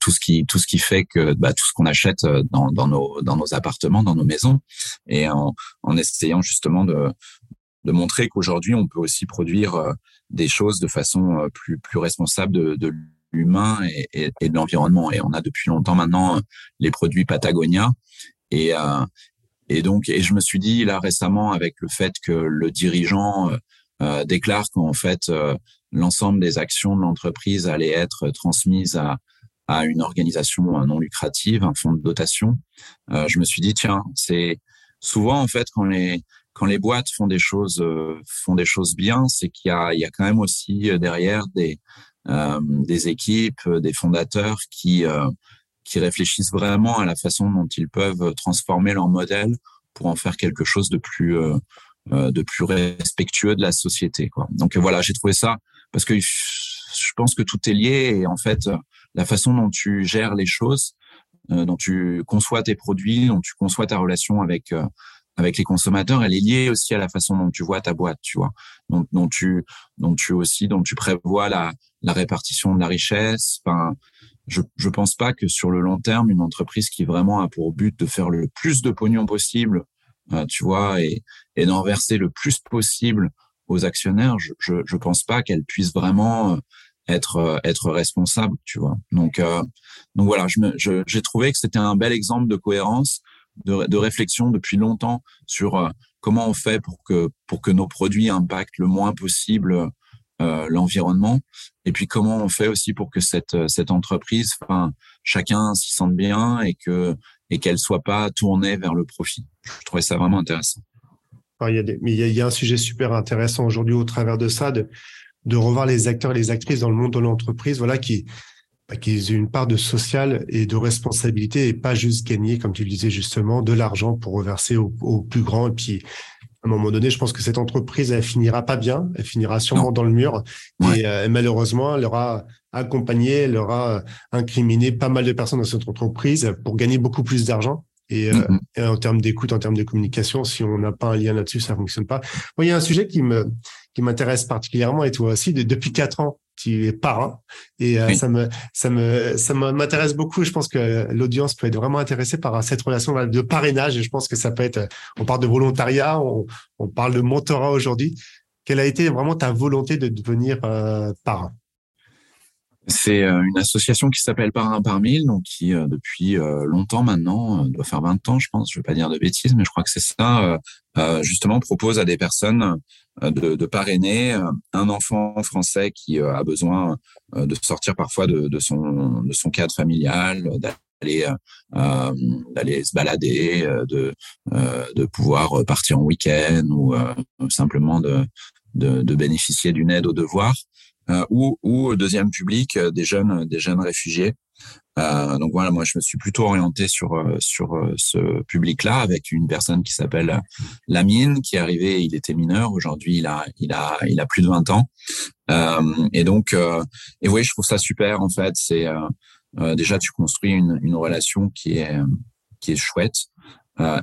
Speaker 1: tout ce qui tout ce qui fait que bah, tout ce qu'on achète dans, dans nos dans nos appartements, dans nos maisons, et en, en essayant justement de de montrer qu'aujourd'hui on peut aussi produire des choses de façon plus plus responsable de, de l'humain et, et, et, de l'environnement. Et on a depuis longtemps maintenant les produits Patagonia et et donc et je me suis dit là récemment avec le fait que le dirigeant euh, déclare qu'en fait l'ensemble des actions de l'entreprise allaient être transmises à, à une organisation non lucrative, un fonds de dotation. Euh, je me suis dit tiens, c'est souvent en fait quand les quand les boîtes font des choses euh, font des choses bien, c'est qu'il y a il y a quand même aussi euh, derrière des euh, des équipes, des fondateurs qui qui réfléchissent vraiment à la façon dont ils peuvent transformer leur modèle pour en faire quelque chose de plus de plus respectueux de la société. Quoi. Donc voilà, j'ai trouvé ça parce que je pense que tout est lié et en fait la façon dont tu gères les choses, euh, dont tu conçois tes produits, dont tu conçois ta relation avec euh, avec les consommateurs, elle est liée aussi à la façon dont tu vois ta boîte, tu vois, dont, dont tu dont tu aussi dont tu prévois la la répartition de la richesse. Enfin, je je pense pas que sur le long terme, une entreprise qui vraiment a pour but de faire le plus de pognon possible, euh, tu vois, et et d'en verser le plus possible aux actionnaires, je je, je pense pas qu'elle puisse vraiment être euh, être responsable, tu vois. Donc euh, donc voilà, je j'ai trouvé que c'était un bel exemple de cohérence, de, de réflexion depuis longtemps sur euh, comment on fait pour que pour que nos produits impactent le moins possible euh, l'environnement et puis comment on fait aussi pour que cette cette entreprise, enfin chacun s'y sente bien et que et qu'elle soit pas tournée vers le profit. Je trouvais ça vraiment intéressant.
Speaker 2: il y a mais il y a, un sujet super intéressant aujourd'hui au travers de ça de de revoir les acteurs et les actrices dans le monde de l'entreprise, voilà, qui, bah, qui aient une part de social et de responsabilité et pas juste gagner, comme tu le disais justement, de l'argent pour reverser au, plus grand. Et puis, à un moment donné, je pense que cette entreprise, elle finira pas bien, elle finira sûrement dans le mur. Et euh, malheureusement, elle aura accompagné, elle aura incriminé pas mal de personnes dans cette entreprise pour gagner beaucoup plus d'argent. Et, euh, mm-hmm. en termes d'écoute, en termes de communication, si on n'a pas un lien là-dessus, ça fonctionne pas. il y a un sujet qui me qui m'intéresse particulièrement et toi aussi. depuis quatre ans, tu es parrain et euh, ça me ça me ça m'intéresse beaucoup. Je pense que l'audience peut être vraiment intéressée par cette relation de parrainage. Et je pense que ça peut être. On parle de volontariat, on, on parle de mentorat aujourd'hui. Quelle a été vraiment ta volonté de devenir euh, parrain?
Speaker 1: C'est euh, une association qui s'appelle Parrain par mille, donc qui euh, depuis euh, longtemps maintenant, doit faire 20 ans, je pense, je vais pas dire de bêtises, mais je crois que c'est ça, justement propose à des personnes de, de parrainer un enfant français qui a besoin de sortir parfois de, de, son de son cadre familial, d'aller d'aller se balader, de de pouvoir partir en week-end ou simplement de, de, de bénéficier d'une aide aux devoirs. Euh, ou, ou deuxième public euh, des jeunes des jeunes réfugiés. Euh, donc voilà, moi je me suis plutôt orienté sur sur ce public-là avec une personne qui s'appelle Lamine qui est arrivé, il était mineur, aujourd'hui il a il a il a plus de 20 ans. Euh, et donc et oui, je trouve ça super en fait, c'est déjà tu construis une une relation qui est qui est chouette.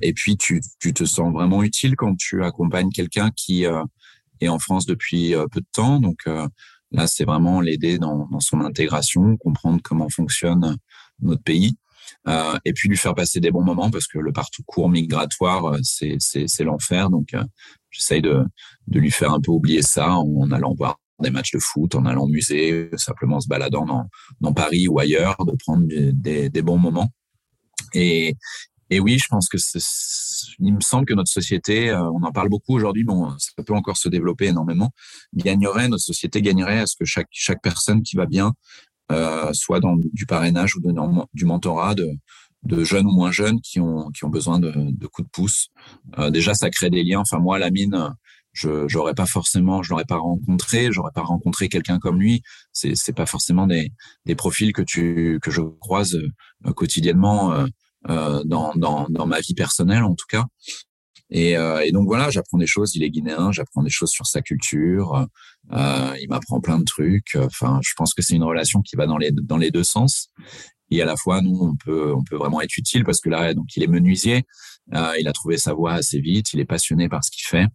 Speaker 1: et puis tu tu te sens vraiment utile quand tu accompagnes quelqu'un qui est en France depuis peu de temps, donc Là, c'est vraiment l'aider dans, dans, son intégration, comprendre comment fonctionne notre pays, euh, et puis lui faire passer des bons moments parce que le parcours migratoire, euh, c'est, l'enfer. Donc, euh, j'essaye de, de lui faire un peu oublier ça en allant voir des matchs de foot, en allant au musée, simplement se baladant dans, dans Paris ou ailleurs, de prendre des, des, des bons moments. Et, et oui, je pense que il me semble que notre société, euh, on en parle beaucoup aujourd'hui, mais ça peut encore se développer énormément, gagnerait, notre société gagnerait à ce que chaque, chaque personne qui va bien euh, soit dans du parrainage ou du mentorat de, de jeunes ou moins jeunes qui ont, qui ont besoin de, de coups de pouce. Euh, déjà, ça crée des liens. Enfin, moi, la mine, je j'aurais pas forcément, je l'aurais pas rencontré, j'aurais pas rencontré quelqu'un comme lui. C'est c'est pas forcément des des profils que tu que je croise euh, quotidiennement euh, dans, dans, dans ma vie personnelle en tout cas. Et, euh, et donc voilà, j'apprends des choses. Il est guinéen, j'apprends des choses sur sa culture. Euh, il m'apprend plein de trucs. Enfin, je pense que c'est une relation qui va dans les dans les deux sens. Et à la fois, nous, on peut on peut vraiment être utile parce que là, donc il est menuisier. Euh, il a trouvé sa voie assez vite. Il est passionné par ce qu'il fait.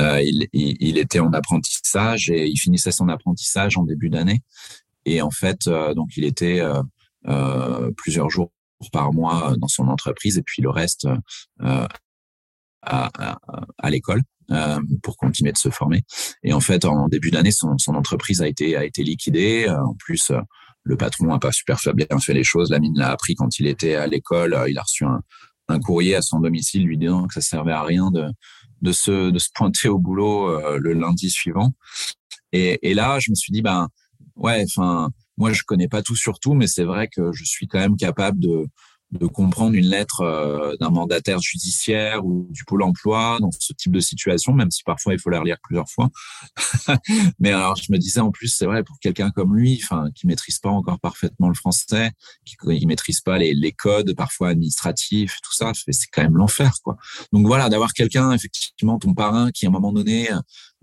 Speaker 1: Euh, il, il, il, était en apprentissage et il finissait son apprentissage en début d'année. Et en fait, euh, donc il était plusieurs jours par mois dans son entreprise et puis le reste à, à, à l'école pour continuer de se former. Et en fait, en début d'année, son, son, entreprise a été a été liquidée. En plus, le patron a pas super bien fait les choses. La mine l'a appris quand il était à l'école. Il a reçu un, un courrier à son domicile lui disant que ça servait à rien de de se de se pointer au boulot euh, le lundi suivant. Et, et là, je me suis dit ben ouais, enfin moi je connais pas tout sur tout, mais c'est vrai que je suis quand même capable de de comprendre une lettre euh, d'un mandataire judiciaire ou du pôle emploi dans ce type de situation, même si parfois il faut la relire plusieurs fois. <laughs> Mais alors je me disais en plus, c'est vrai pour quelqu'un comme lui, enfin qui maîtrise pas encore parfaitement le français, qui ne maîtrise pas les, codes parfois administratifs, tout ça, c'est quand même l'enfer quoi. Donc voilà, d'avoir quelqu'un effectivement ton parrain qui à un moment donné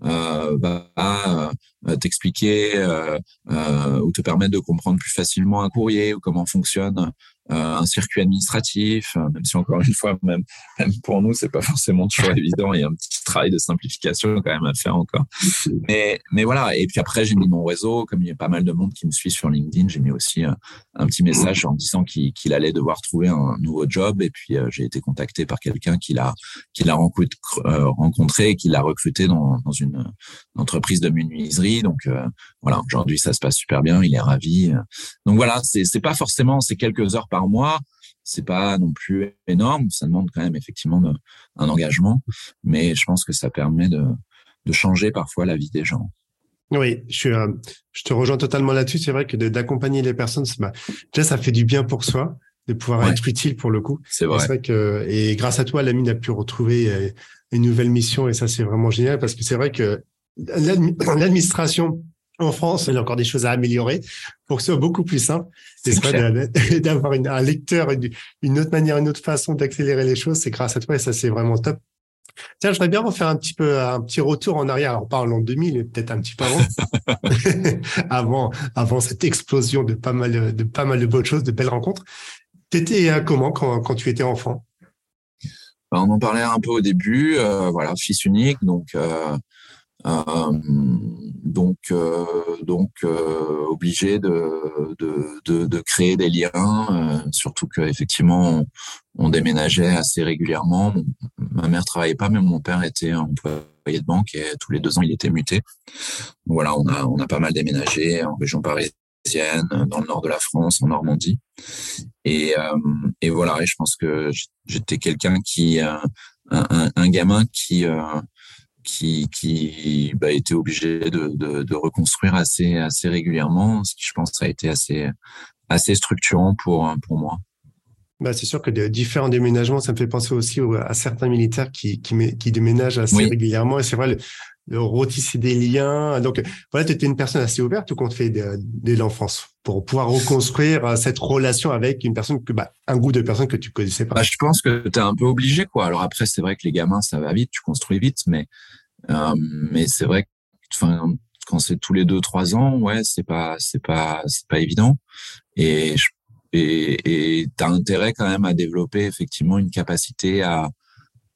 Speaker 1: euh, va euh, t'expliquer euh, euh, ou te permettre de comprendre plus facilement un courrier ou comment fonctionne un circuit administratif, euh, même si encore une fois, même, même pour nous, c'est pas forcément toujours évident. Il y a un petit travail de simplification quand même à faire encore. Mais, mais voilà. Et puis après, j'ai mis mon réseau. Comme il y a pas mal de monde qui me suit sur LinkedIn, j'ai mis aussi euh, un petit message en disant qu'il allait devoir trouver un nouveau job. Et puis, j'ai été contacté par quelqu'un qui l'a qui l'a rencontré et qui l'a recruté dans, dans une entreprise de menuiserie. Donc, voilà. Aujourd'hui, ça se passe super bien. Il est ravi. Donc voilà, c'est c'est pas forcément c'est quelques heures par par mois. C'est pas non plus énorme. Ça demande quand même effectivement un engagement, mais je pense que ça permet de, changer parfois la vie des gens.
Speaker 2: Oui, je, suis, euh, je te rejoins totalement là-dessus. C'est vrai que d'accompagner les personnes, bah, déjà, ça fait du bien pour soi de pouvoir être utile pour le coup.
Speaker 1: C'est vrai.
Speaker 2: vrai. que et grâce à toi, l'ami a pu retrouver euh, une nouvelle mission et ça c'est vraiment génial parce que c'est vrai que <clears throat> l'administration en France, il y a encore des choses à améliorer pour que ce soit beaucoup plus simple. C'est d'avoir un lecteur, une, autre manière, une autre façon d'accélérer les choses. C'est grâce à toi et ça, c'est vraiment top. Tiens, je voudrais bien refaire un petit peu un petit retour en arrière. Alors, parlons de 2000, peut-être un petit peu avant, <laughs> <laughs> avant, avant cette explosion de pas mal de pas mal de bonnes choses, de belles rencontres. T'étais euh, comment quand, quand tu étais enfant?
Speaker 1: Ben, On en parlait un peu au début. Euh, voilà, fils unique, donc euh, euh, donc, euh, donc euh, obligé de, de, de, créer des liens, surtout qu'effectivement, on, on déménageait assez régulièrement. Ma mère travaillait pas, mais mon père était employé de banque et tous les deux ans, il était muté. Voilà, on a, on a pas mal déménagé en région parisienne, dans le nord de la France, en Normandie. Et, et voilà, et je pense que j'étais quelqu'un qui, un, gamin qui, qui, qui bah, était obligé de, de, de, reconstruire assez, assez régulièrement, ce qui je pense a été assez, assez structurant pour, pour moi.
Speaker 2: Bah, c'est sûr que de différents déménagements, ça me fait penser aussi à certains militaires qui, qui, qui déménagent assez régulièrement. Et c'est vrai, le retisser des liens. Donc, voilà, tu étais une personne assez ouverte tout compte fait dès l'enfance pour pouvoir reconstruire euh, cette relation avec une personne que, bah, un goût de personne que tu connaissais pas.
Speaker 1: Bah, je pense que tu es un peu obligé, quoi. Alors après, c'est vrai que les gamins, ça va vite, tu construis vite, mais euh, mais c'est vrai que quand c'est tous les deux trois ans, ouais, c'est pas c'est pas c'est pas évident. Et et tu as intérêt quand même à développer effectivement une capacité à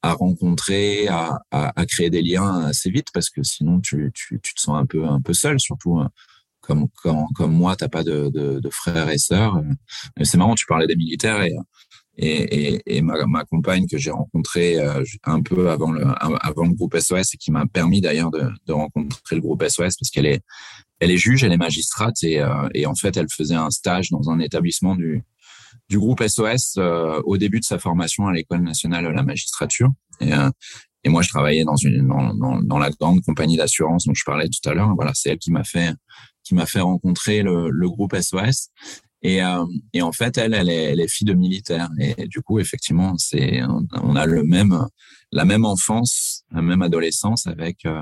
Speaker 1: à rencontrer, à, à, à, créer des liens assez vite parce que sinon tu, tu, tu te sens un peu un peu seul, surtout hein. comme comme comme moi, t'as pas de, de, de, frères et sœurs. C'est marrant, tu parlais des militaires et et, et, et ma, ma, compagne que j'ai rencontrée euh, un peu avant le, avant le groupe SOS et qui m'a permis d'ailleurs de, de, rencontrer le groupe SOS parce qu'elle est, elle est juge, elle est magistrate et, euh, et en fait elle faisait un stage dans un établissement du, du groupe SOS euh, au début de sa formation à l'école nationale de la magistrature. Et, et moi je travaillais dans une dans, dans, dans la grande compagnie d'assurance dont je parlais tout à l'heure. Voilà, c'est elle qui m'a fait qui m'a fait rencontrer le, le groupe SOS. Et, euh, et en fait, elle, elle est, elle est fille de militaire. Et du coup, effectivement, c'est, on a le même, la même enfance, la même adolescence avec, euh,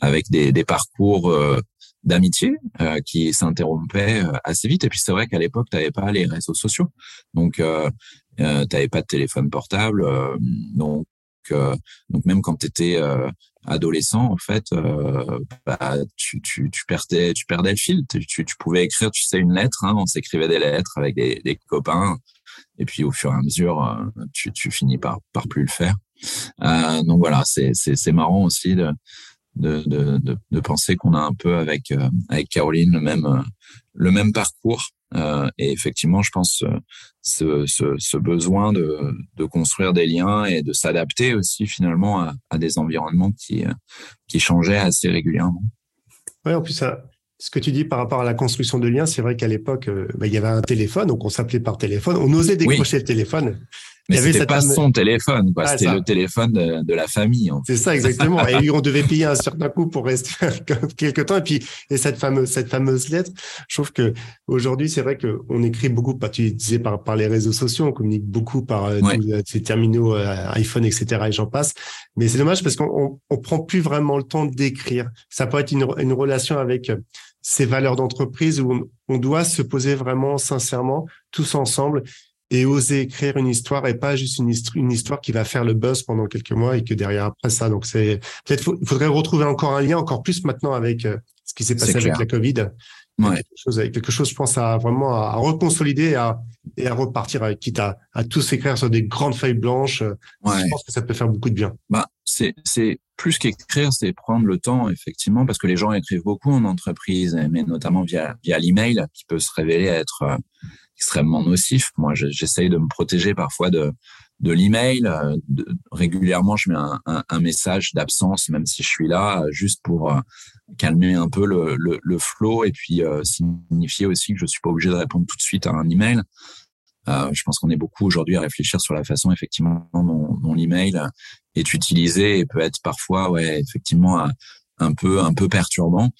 Speaker 1: avec des, des parcours euh, d'amitié euh, qui s'interrompaient assez vite. Et puis c'est vrai qu'à l'époque, tu n'avais pas les réseaux sociaux, donc euh, tu n'avais pas de téléphone portable, donc donc même quand tu étais adolescent, en fait, euh, bah, tu, tu, tu, perdais, tu perdais le fil. Tu, tu, pouvais écrire, tu sais, une lettre. Hein, on s'écrivait des lettres avec des, des, copains. Et puis, au fur et à mesure, euh, tu, tu finis par, par plus le faire. Euh, donc voilà, c'est marrant aussi de, de, de, de, de penser qu'on a un peu avec, euh, avec Caroline le même, le même parcours. Euh, et effectivement, je pense ce, ce, ce besoin de, de, construire des liens et de s'adapter aussi finalement à, à, des environnements qui, qui changeaient assez régulièrement.
Speaker 2: Oui, en plus, ça, ce que tu dis par rapport à la construction de liens, c'est vrai qu'à l'époque, bah, il y avait un téléphone, donc on s'appelait par téléphone, on osait décrocher le téléphone.
Speaker 1: Mais c'était pas son téléphone, quoi. c'était le téléphone de, de la famille.
Speaker 2: C'est ça, exactement. et on devait payer un certain coût pour rester <laughs> quelques temps. Et puis, et cette fameuse, cette fameuse lettre, je trouve que aujourd'hui, c'est vrai qu'on écrit beaucoup, bah, tu disais par, par les réseaux sociaux, on communique beaucoup par euh, euh, ces terminaux euh, iPhone, etc. Et j'en passe. Mais c'est dommage parce qu'on on, prend plus vraiment le temps d'écrire. Ça peut être une, une relation avec ces valeurs d'entreprise où on, on doit se poser vraiment sincèrement tous ensemble et oser écrire une histoire et pas juste une, une, histoire qui va faire le buzz pendant quelques mois et que derrière après ça. Donc c'est peut-être il faudrait retrouver encore un lien encore plus maintenant avec euh, ce qui s'est passé avec la Covid. Ouais. Quelque chose, quelque chose, je pense, à vraiment à, reconsolider et à, et à repartir, avec, quitte à, à tous écrire sur des grandes feuilles blanches. Ouais. Je pense que ça peut faire beaucoup de bien.
Speaker 1: Bah, c'est, c'est plus qu'écrire, c'est prendre le temps, effectivement, parce que les gens écrivent beaucoup en entreprise, mais notamment via, via l'email, qui peut se révéler être euh, extrêmement nocif. Moi, j'essaye de me protéger parfois de, de l'email. Euh, régulièrement, je mets un, message d'absence, même si je suis là, juste pour euh, calmer un peu le, le, le flow et puis euh, signifier aussi que je suis pas obligé de répondre tout de suite à un email. Euh, je pense qu'on est beaucoup aujourd'hui à réfléchir sur la façon effectivement dont, l'email est utilisé et peut être parfois, ouais, effectivement, un peu un peu perturbant.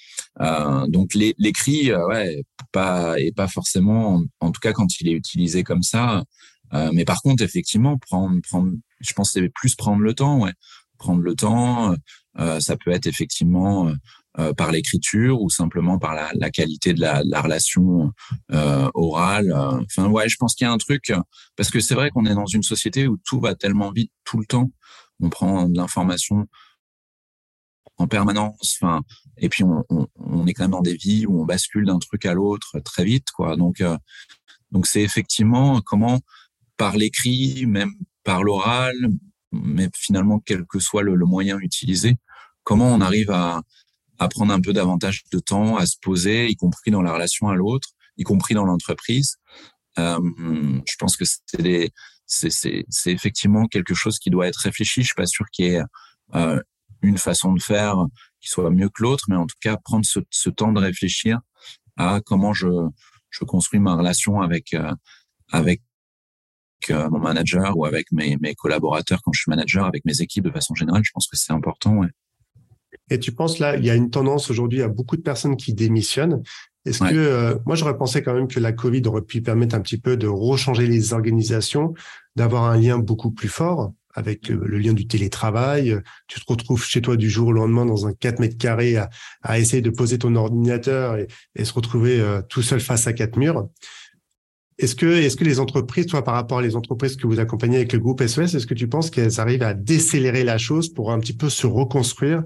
Speaker 1: Euh, donc l'écrit, euh, ouais, pas et pas forcément, en, tout cas quand il est utilisé comme ça. Euh, mais par contre, effectivement, prendre prendre, je pense c'est plus prendre le temps, ouais, prendre le temps. Euh, ça peut être effectivement euh, par l'écriture ou simplement par la, la qualité de la, la relation orale. Enfin ouais, je pense qu'il y a un truc parce que c'est vrai qu'on est dans une société où tout va tellement vite tout le temps. On prend de l'information en permanence. Enfin, et puis on, on, on, est quand même dans des vies où on bascule d'un truc à l'autre très vite, quoi. Donc, euh, donc c'est effectivement comment par l'écrit, même par l'oral, mais finalement quel que soit le, le, moyen utilisé, comment on arrive à, à prendre un peu davantage de temps, à se poser, y compris dans la relation à l'autre, y compris dans l'entreprise. Euh, je pense que c'est effectivement quelque chose qui doit être réfléchi. Je suis pas sûr qu'il y ait euh, une façon de faire qui soit mieux que l'autre, mais en tout cas prendre ce, ce, temps de réfléchir à comment je, je construis ma relation avec euh, avec euh, mon manager ou avec mes, mes collaborateurs quand je suis manager, avec mes équipes de façon générale. Je pense que c'est important. Ouais.
Speaker 2: Et tu penses là, il y a une tendance aujourd'hui à beaucoup de personnes qui démissionnent. Est-ce que euh, moi j'aurais pensé quand même que la Covid aurait pu permettre un petit peu de rechanger les organisations, d'avoir un lien beaucoup plus fort avec le, lien du télétravail. Tu te retrouves chez toi du jour au lendemain dans un 4 mètres carrés à, essayer de poser ton ordinateur et, se retrouver euh, tout seul face à quatre murs. Est-ce que, les entreprises, toi, par rapport à les entreprises que vous accompagnez avec le groupe SOS, est-ce que tu penses qu'elles arrivent à décélérer la chose pour un petit peu se reconstruire,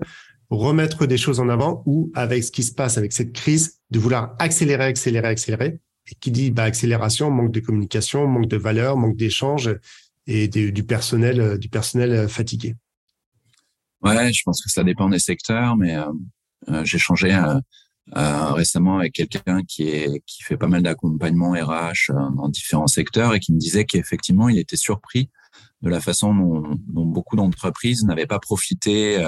Speaker 2: remettre des choses en avant ou avec ce qui se passe avec cette crise, de vouloir accélérer, accélérer, accélérer? Et qui dit bah, accélération, manque de communication, manque de valeur, manque d'échange et du personnel, euh, du personnel euh, fatigué.
Speaker 1: Ouais, je pense que ça dépend des secteurs, mais euh, j'ai changé récemment avec quelqu'un qui est qui fait pas mal d'accompagnement RH dans différents secteurs et qui me disait qu'effectivement il était surpris de la façon dont, beaucoup d'entreprises n'avaient pas profité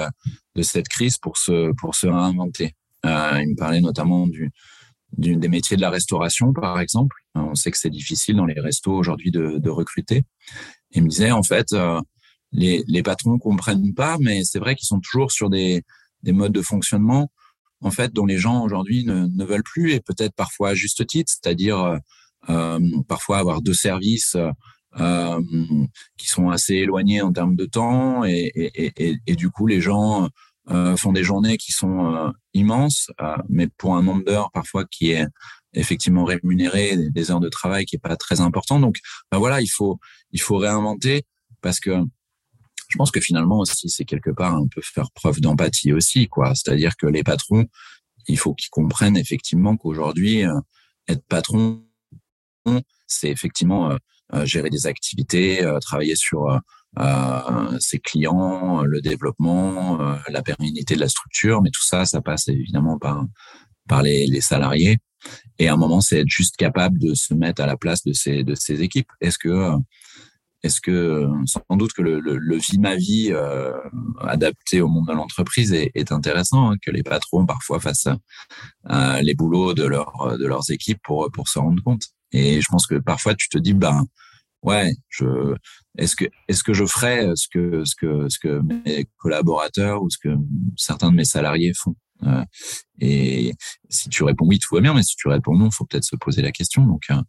Speaker 1: de cette crise pour se pour se réinventer. il me parlait notamment des métiers de la restauration, par exemple. On sait que c'est difficile dans les restos aujourd'hui de recruter. Il me disait, en fait, euh, les, les patrons comprennent pas, mais c'est vrai qu'ils sont toujours sur des, des modes de fonctionnement, en fait, dont les gens aujourd'hui ne, ne veulent plus, et peut-être parfois à juste titre, c'est-à-dire euh, euh parfois avoir deux services euh, qui sont assez éloignés en termes de temps, et, et, et, et du coup, les gens euh, font des journées qui sont euh, immenses, mais pour un nombre d'heures parfois qui est effectivement rémunéré, des heures de travail qui est pas très important. Donc, ben voilà, il faut il faut réinventer parce que je pense que finalement aussi c'est quelque part un peu faire preuve d'empathie aussi, quoi. C'est-à-dire que les patrons, il faut qu'ils comprennent effectivement qu'aujourd'hui euh, être patron, c'est effectivement euh, euh, gérer des activités, travailler sur ses clients, le développement, la pérennité de la structure, mais tout ça, ça passe évidemment par par les salariés. Et à un moment, c'est être juste capable de se mettre à la place de ces de ces équipes. Est-ce que est-ce que sans doute que le, le, vie ma vie euh, adapté au monde de l'entreprise est, est, intéressant, hein, que les patrons parfois fassent euh, les boulots de leur de leurs équipes pour pour se rendre compte. Et je pense que parfois tu te dis ben ouais, je est-ce que est-ce que je ferais ce que ce que ce que mes collaborateurs ou ce que certains de mes salariés font? Euh, et si tu réponds oui, tout va bien, mais si tu réponds non, faut peut-être se poser la question. Donc, euh,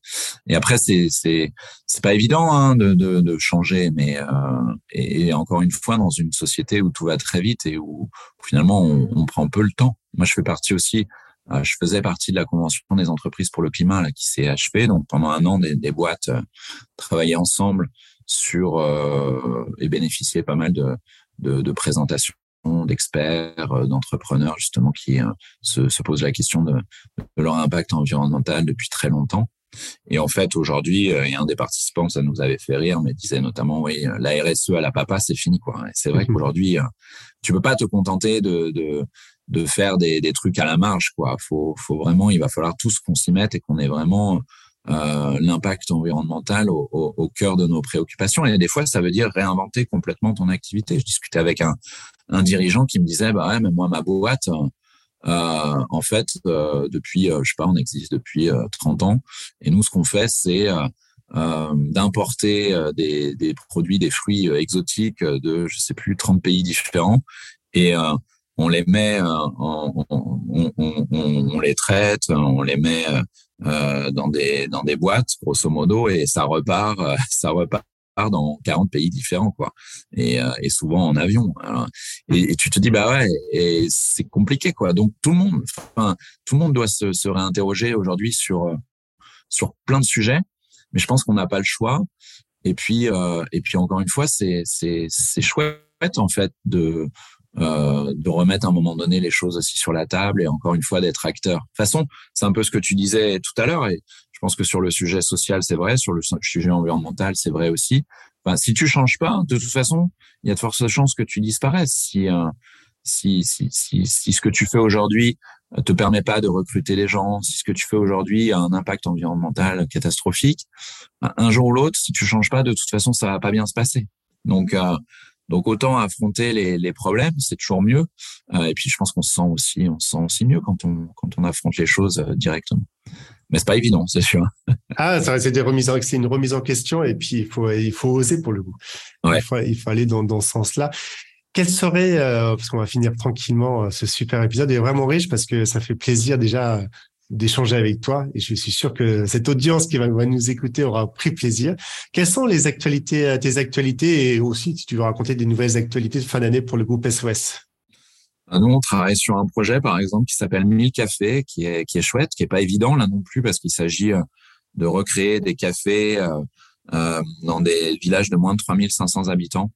Speaker 1: et après, c'est c'est c'est pas évident hein, de, de, de changer, mais euh, et, encore une fois, dans une société où tout va très vite et où, finalement on, on, prend peu le temps. Moi, je fais partie aussi. je faisais partie de la convention des entreprises pour le climat là, qui s'est achevée. Donc pendant un an, des, des boîtes travaillaient ensemble sur et bénéficiaient pas mal de, de, de présentations d'experts, euh, d'entrepreneurs justement qui euh, se, se, posent la question de, de, leur impact environnemental depuis très longtemps. Et en fait, aujourd'hui, euh, y a un des participants, ça nous avait fait rire, mais disait notamment, oui, la RSE à la papa, c'est fini, quoi. c'est vrai mhm. qu'aujourd'hui, tu peux pas te contenter de, de, de faire des, des, trucs à la marge, quoi. Faut, faut vraiment, il va falloir tous qu'on s'y mette et qu'on ait vraiment euh, l'impact environnemental au, au, au, cœur de nos préoccupations. Et des fois, ça veut dire réinventer complètement ton activité. Je discutais avec un, un dirigeant qui me disait, bah ouais, mais moi, ma boîte, euh, en fait, euh, depuis, euh, je sais pas, on existe depuis 30 ans. Et nous, ce qu'on fait, c'est d'importer des, des, produits, des fruits exotiques de, je sais plus, 30 pays différents. Et on les met, on, on, on, on, les traite, on les met euh, dans des dans des boîtes grosso modo et ça repart euh, <laughs> ça repart dans 40 pays différents quoi. Et, euh, et souvent en avion et, et, tu te dis bah ouais et c'est compliqué quoi. Donc tout le monde enfin tout le monde doit se, se réinterroger aujourd'hui sur sur plein de sujets mais je pense qu'on n'a pas le choix. Et puis et puis encore une fois c'est c'est c'est chouette en fait de euh, de remettre à un moment donné les choses aussi sur la table et encore une fois d'être acteur. De toute façon, c'est un peu ce que tu disais tout à l'heure et je pense que sur le sujet social, c'est vrai, sur le sujet environnemental, c'est vrai aussi. Enfin, si tu changes pas, de toute façon, il y a de fortes chances que tu disparaisses. Si, euh, si, si, si, si, ce que tu fais aujourd'hui te permet pas de recruter les gens, si ce que tu fais aujourd'hui a un impact environnemental catastrophique, un jour ou l'autre, si tu changes pas, de toute façon, ça va pas bien se passer. Donc, euh, donc autant affronter les, les problèmes, c'est toujours mieux. Euh, et puis je pense qu'on se sent aussi, on se sent aussi mieux quand on quand on affronte les choses euh, directement. Mais c'est pas évident, c'est sûr. <laughs>
Speaker 2: ah, ça c'est des remises, c'est une remise en question et puis il faut il faut oser pour le coup. Ouais. Il faut il faut aller dans dans ce sens-là. Quel serait, euh, parce qu'on va finir tranquillement ce super épisode, est vraiment riche parce que ça fait plaisir déjà d'échanger avec toi et je suis sûr que cette audience qui va, nous écouter aura pris plaisir. Quelles sont les actualités, euh, tes actualités et aussi si tu veux raconter des nouvelles actualités de fin d'année pour le groupe SOS
Speaker 1: ah, Nous, on travaille sur un projet, par exemple, qui s'appelle 1000 cafés, qui est, qui est chouette, qui est pas évident là non plus parce qu'il s'agit euh, de recréer des cafés euh, dans des villages de moins de 3500 habitants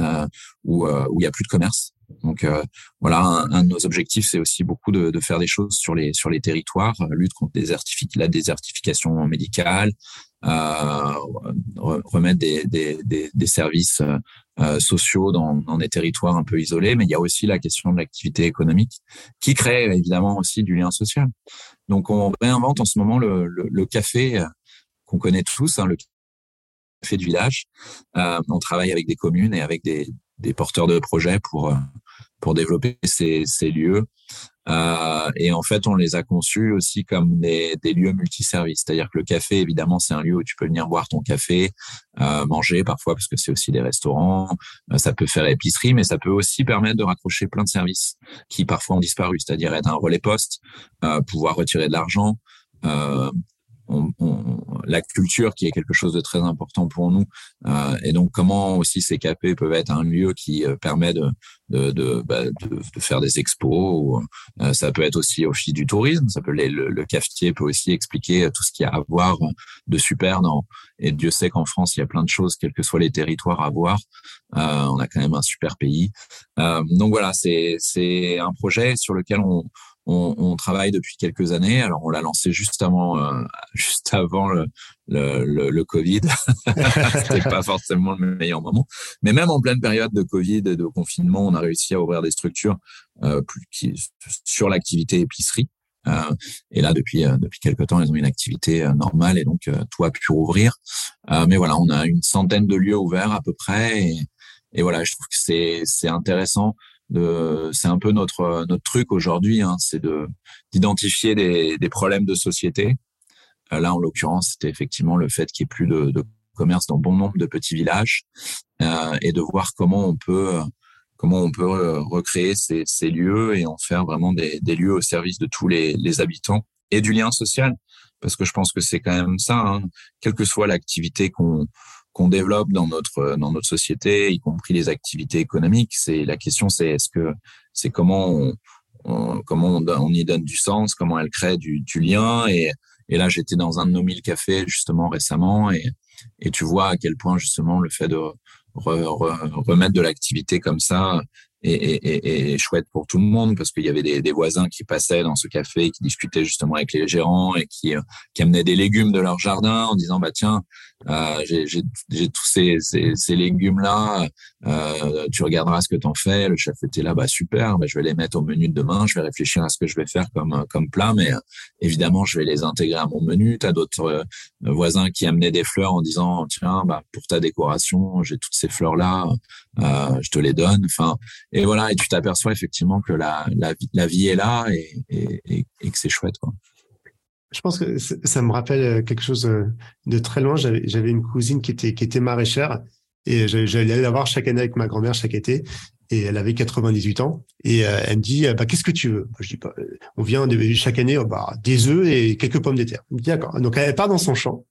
Speaker 1: euh, où, il y a plus de commerce. Donc euh, voilà, un, de nos objectifs, c'est aussi beaucoup de, de, faire des choses sur les sur les territoires, euh, lutte contre la désertification médicale, euh, remettre des, des, des, services euh, sociaux dans, dans, des territoires un peu isolés. Mais il y a aussi la question de l'activité économique qui crée évidemment aussi du lien social. Donc on réinvente en ce moment le, le, le café qu'on connaît tous, hein, le café du village. Euh, on travaille avec des communes et avec des, des porteurs de projets pour euh, pour développer ces, ces lieux. Euh, et en fait, on les a conçus aussi comme des, des lieux multiservices. C'est-à-dire que le café, évidemment, c'est un lieu où tu peux venir boire ton café, euh, manger parfois, parce que c'est aussi des restaurants. Euh, ça peut faire épicerie, mais ça peut aussi permettre de raccrocher plein de services qui parfois ont disparu. C'est-à-dire être un relais poste, euh, pouvoir retirer de l'argent, on, on, la culture qui est quelque chose de très important pour nous. Euh, et donc, comment aussi ces cafés peuvent être un lieu qui euh, permet de, de, de, bah, de, de, faire des expos. Euh, ça peut être aussi au fil du tourisme. Ça peut le, le, cafetier peut aussi expliquer tout ce qu'il y a à voir de super dans. Et Dieu sait qu'en France, il y a plein de choses, quels que soient les territoires à voir. Euh, on a quand même un super pays. Euh, donc voilà, c'est un projet sur lequel on on, on, travaille depuis quelques années. Alors, on l'a lancé juste avant, euh, <laughs> juste avant le, le, le, Covid. <laughs> C'était pas forcément le meilleur moment. Mais même en pleine période de Covid et de confinement, on a réussi à ouvrir des structures euh, plus, qui, sur l'activité épicerie. Euh, et là, depuis euh, depuis quelques temps, ils ont une activité euh, normale et donc tout a pu rouvrir. mais voilà, on a une centaine de lieux ouverts à peu près. Et, et voilà, je trouve que c'est c'est intéressant. C'est un peu notre notre truc aujourd'hui, hein, c'est de d'identifier des, des problèmes de société. là, en l'occurrence, c'était effectivement le fait qu'il n'y ait plus de, de commerce dans bon nombre de petits villages euh, et de voir comment on peut comment on peut euh, recréer ces, ces, lieux et en faire vraiment des, des lieux au service de tous les, les, habitants et du lien social. Parce que je pense que c'est quand même ça, hein, quelle que soit l'activité qu'on qu'on développe dans notre dans notre société, y compris les activités économiques. C'est la question, c'est est-ce que c'est comment on, comment on, y donne du sens, comment elle crée du, lien. Et, et là, j'étais dans un de nos mille cafés justement récemment, et, et tu vois à quel point justement le fait de remettre de l'activité comme ça et, chouette pour tout le monde parce qu'il y avait des, voisins qui passaient dans ce café, qui discutaient justement avec les gérants et qui, euh, qui amenaient des légumes de leur jardin en disant bah tiens euh, j'ai tous ces, ces, légumes là, euh, tu regarderas ce que t'en fais. Le chef était là bah super, bah, je vais les mettre au menu de demain, je vais réfléchir à ce que je vais faire comme comme plat, mais évidemment je vais les intégrer à mon menu. T'as d'autres voisins qui amenaient des fleurs en disant tiens bah pour ta décoration j'ai toutes ces fleurs là, je te les donne. Enfin et voilà, et tu t'aperçois effectivement que la, la, vie est là et, et, que c'est chouette. Quoi.
Speaker 2: Je pense que ça me rappelle euh, quelque chose euh, de très loin. J'avais une cousine qui était, qui était maraîchère et j'allais la voir chaque année avec ma grand-mère chaque été. Et elle avait 98 ans. Et euh, elle me dit, bah, qu'est-ce que tu veux? Je dis, bah, on vient chaque année bah, des œufs et quelques pommes de terre. D'accord. Donc elle part dans son champ.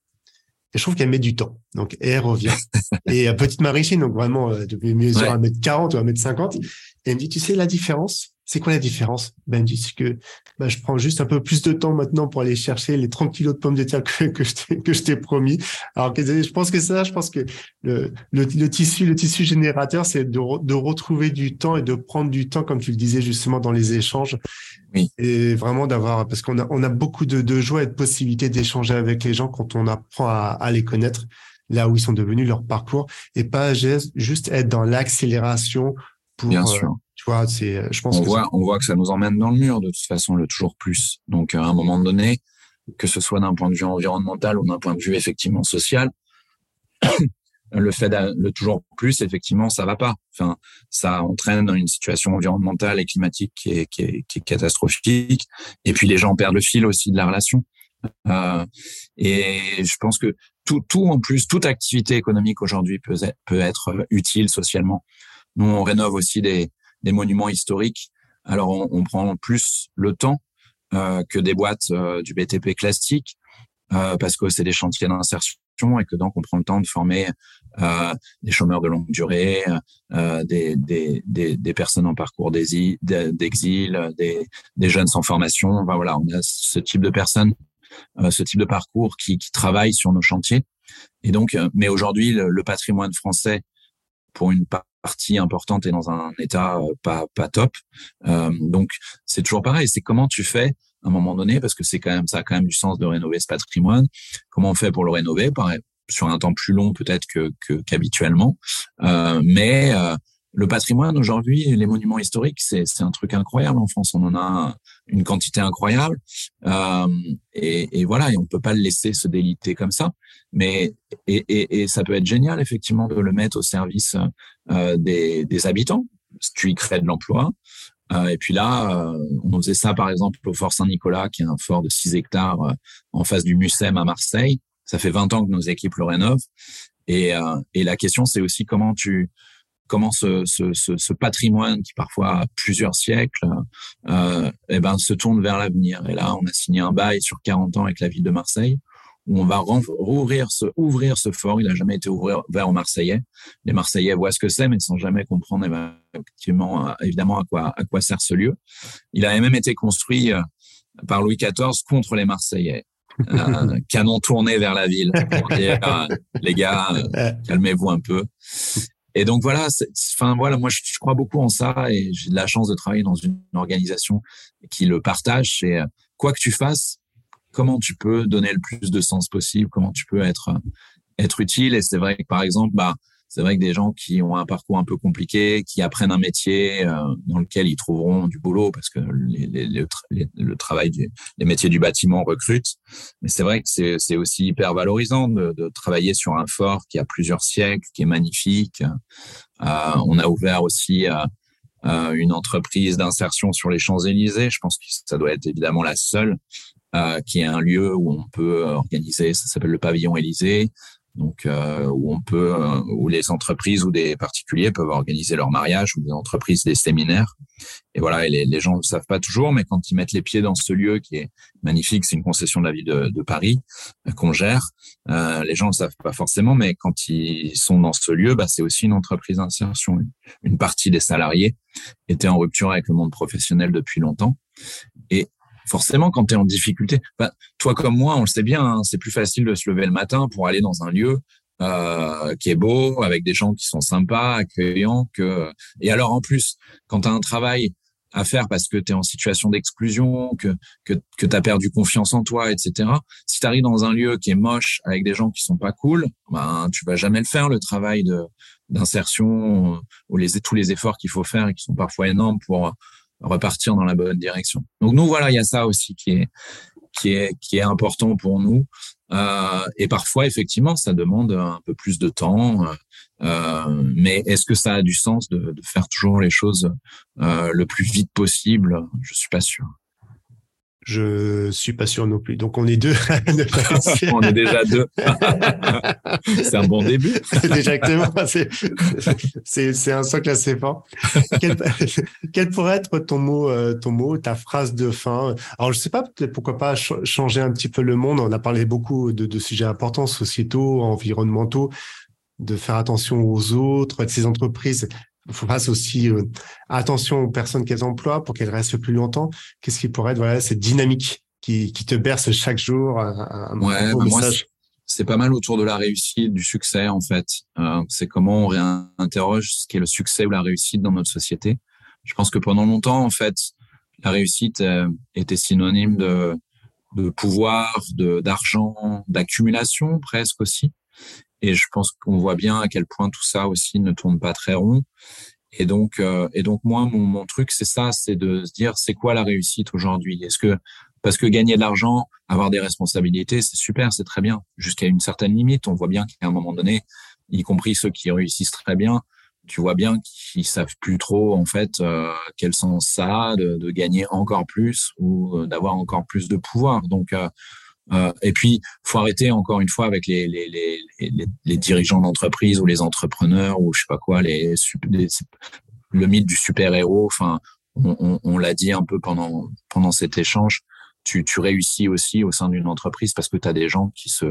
Speaker 2: Et je trouve qu'elle met du temps. Donc, elle revient. <laughs> et petite maraîchère, donc vraiment, depuis mesure à mètre 40 ou à mètre 50. Et elle me dit, tu sais la différence c'est quoi la différence? Ben, dit que ben, je prends juste un peu plus de temps maintenant pour aller chercher les 30 kilos de pommes de terre que, que je t'ai promis. Alors que je pense que ça, je pense que le, le, tissu, le tissu générateur, c'est de, de retrouver du temps et de prendre du temps, comme tu le disais justement dans les échanges. Oui. Et vraiment d'avoir, parce qu'on a, on a beaucoup de, de joie et de possibilités d'échanger avec les gens quand on apprend à, à les connaître là où ils sont devenus, leur parcours, et pas juste être dans l'accélération pour,
Speaker 1: Bien sûr. Euh,
Speaker 2: tu vois, c'est, euh, je pense
Speaker 1: on voit, on voit que ça nous emmène dans le mur de toute façon, le toujours plus. Donc, à un moment donné, que ce soit d'un point de vue environnemental ou d'un point de vue effectivement social, le fait de toujours plus, effectivement, ça va pas. Enfin, ça entraîne une situation environnementale et climatique qui est, qui est, qui est catastrophique. Et puis les gens perdent le fil aussi de la relation. Euh, et je pense que tout, tout en plus, toute activité économique aujourd'hui peut, peut être utile socialement. Nous, on rénove aussi des, des monuments historiques. Alors, on, on prend plus le temps euh, que des boîtes euh, du BTP classique euh, parce que c'est des chantiers d'insertion et que donc on prend le temps de former euh, des chômeurs de longue durée, euh, des, des, des, des, personnes en parcours d'exil, des, des jeunes sans formation. Enfin, voilà, on a ce type de personnes, euh, ce type de parcours qui, qui travaillent sur nos chantiers. Et donc, mais aujourd'hui, le, le, patrimoine français, pour une part partie importante est dans un état euh, pas pas top. Euh, donc c'est toujours pareil. C'est comment tu fais à un moment donné parce que c'est quand même ça a quand même du sens de rénover ce patrimoine. Comment on fait pour le rénover? Pareil, sur un temps plus long peut-être que qu'habituellement, euh, mais euh, le patrimoine aujourd'hui, les monuments historiques, c'est un truc incroyable en France. On en a une quantité incroyable. Euh, et, et, voilà, et on peut pas le laisser se déliter comme ça. Mais et, et, et, ça peut être génial effectivement de le mettre au service euh, des, des, habitants. Tu y crées de l'emploi. Euh, et puis là, euh, on faisait ça par exemple au Fort Saint-Nicolas, qui est un fort de 6 hectares euh, en face du Mucem à Marseille. Ça fait 20 ans que nos équipes le rénovent. Et, et la question, c'est aussi comment tu comment ce, ce, ce, patrimoine qui parfois a plusieurs siècles euh, eh ben, se tourne vers l'avenir. Et là, on a signé un bail sur 40 ans avec la ville de Marseille où on va rouvrir ce, ouvrir ce fort. Il n'a jamais été ouvert aux Marseillais. Les Marseillais voient ce que c'est, mais sans jamais comprendre effectivement, évidemment, à quoi, à quoi sert ce lieu. Il a même été construit euh, par Louis XIV contre les Marseillais. euh, <laughs> canon tourné vers la ville pour dire euh, les gars euh, calmez-vous un peu et donc voilà, enfin voilà, moi je, crois beaucoup en ça et j'ai de la chance de travailler dans une organisation qui le partage. C'est euh, quoi que tu fasses, comment tu peux donner le plus de sens possible, comment tu peux être être utile. Et c'est vrai que par exemple, bah c'est vrai que des gens qui ont un parcours un peu compliqué, qui apprennent un métier euh, dans lequel ils trouveront du boulot, parce que les, le travail, les métiers du bâtiment recrutent. Mais c'est vrai que c'est aussi hyper valorisant de, travailler sur un fort qui a plusieurs siècles, qui est magnifique. Euh, on a ouvert aussi euh, euh, une entreprise d'insertion sur les Champs-Élysées. Je pense que ça doit être évidemment la seule, euh, qui est un lieu où on peut organiser, ça s'appelle le pavillon Élysée, donc euh, où on peut, euh, où les entreprises ou des particuliers peuvent organiser leur mariage ou des entreprises des séminaires. Et voilà, les, gens ne savent pas toujours, mais quand ils mettent les pieds dans ce lieu qui est magnifique, c'est une concession de la ville de, Paris euh, qu'on gère. Euh, les gens ne savent pas forcément, mais quand ils sont dans ce lieu, bah, c'est aussi une entreprise d'insertion. Une partie des salariés étaient en rupture avec le monde professionnel depuis longtemps. Forcément, quand tu es en difficulté, bah, toi comme moi, on le sait bien, hein, c'est plus facile de se lever le matin pour aller dans un lieu euh, qui est beau, avec des gens qui sont sympas, accueillants. Que... Et alors en plus, quand tu as un travail à faire parce que tu es en situation d'exclusion, que, que, que tu as perdu confiance en toi, etc. Si tu arrives dans un lieu qui est moche, avec des gens qui sont pas cool, ben, tu vas jamais le faire, le travail de d'insertion ou les, tous les efforts qu'il faut faire et qui sont parfois énormes pour repartir dans la bonne direction. Donc nous voilà, il y a ça aussi qui est qui est qui est important pour nous. Euh, et parfois effectivement, ça demande un peu plus de temps. Euh, mais est-ce que ça a du sens de, faire toujours les choses euh, le plus vite possible? Je suis pas sûr.
Speaker 2: Je suis pas sûr non plus. Donc on est deux. <laughs>
Speaker 1: on est déjà deux. <laughs> c'est un bon début. <laughs>
Speaker 2: Exactement. C'est c'est un socle assez fort. Quel, quel, pourrait être ton mot euh, ton mot ta phrase de fin? Alors je sais pas pourquoi pas changer un petit peu le monde. On a parlé beaucoup de, de sujets importants sociétaux, environnementaux de faire attention aux autres, de ces entreprises faut faire aussi euh, attention aux personnes qu'elles emploient pour qu'elles restent plus longtemps. Qu'est-ce qui pourrait être voilà cette dynamique qui, qui te berce chaque jour un,
Speaker 1: ouais, bah, c'est pas mal autour de la réussite, du succès en fait. Euh, c'est comment on réinterroge ce qui est le succès ou la réussite dans notre société. Je pense que pendant longtemps en fait, la réussite euh, était synonyme de de pouvoir, de d'argent, d'accumulation presque aussi. Et je pense qu'on voit bien à quel point tout ça aussi ne tourne pas très rond. Et donc, euh, et donc moi, mon, truc, c'est ça, c'est de se dire, c'est quoi la réussite aujourd'hui? Est-ce que parce que gagner de l'argent, avoir des responsabilités, c'est super, c'est très bien, jusqu'à une certaine limite. On voit bien qu'à un moment donné, y compris ceux qui réussissent très bien, tu vois bien qu'ils savent plus trop en fait euh, quel sens ça a de, gagner encore plus ou euh, d'avoir encore plus de pouvoir. Donc euh, et puis, faut arrêter encore une fois avec les, les, les, les, dirigeants d'entreprise ou les entrepreneurs ou je sais pas quoi, le mythe du super héros. Enfin, on l'a dit un peu pendant pendant cet échange. Tu, tu réussis aussi au sein d'une entreprise parce que tu as des gens qui se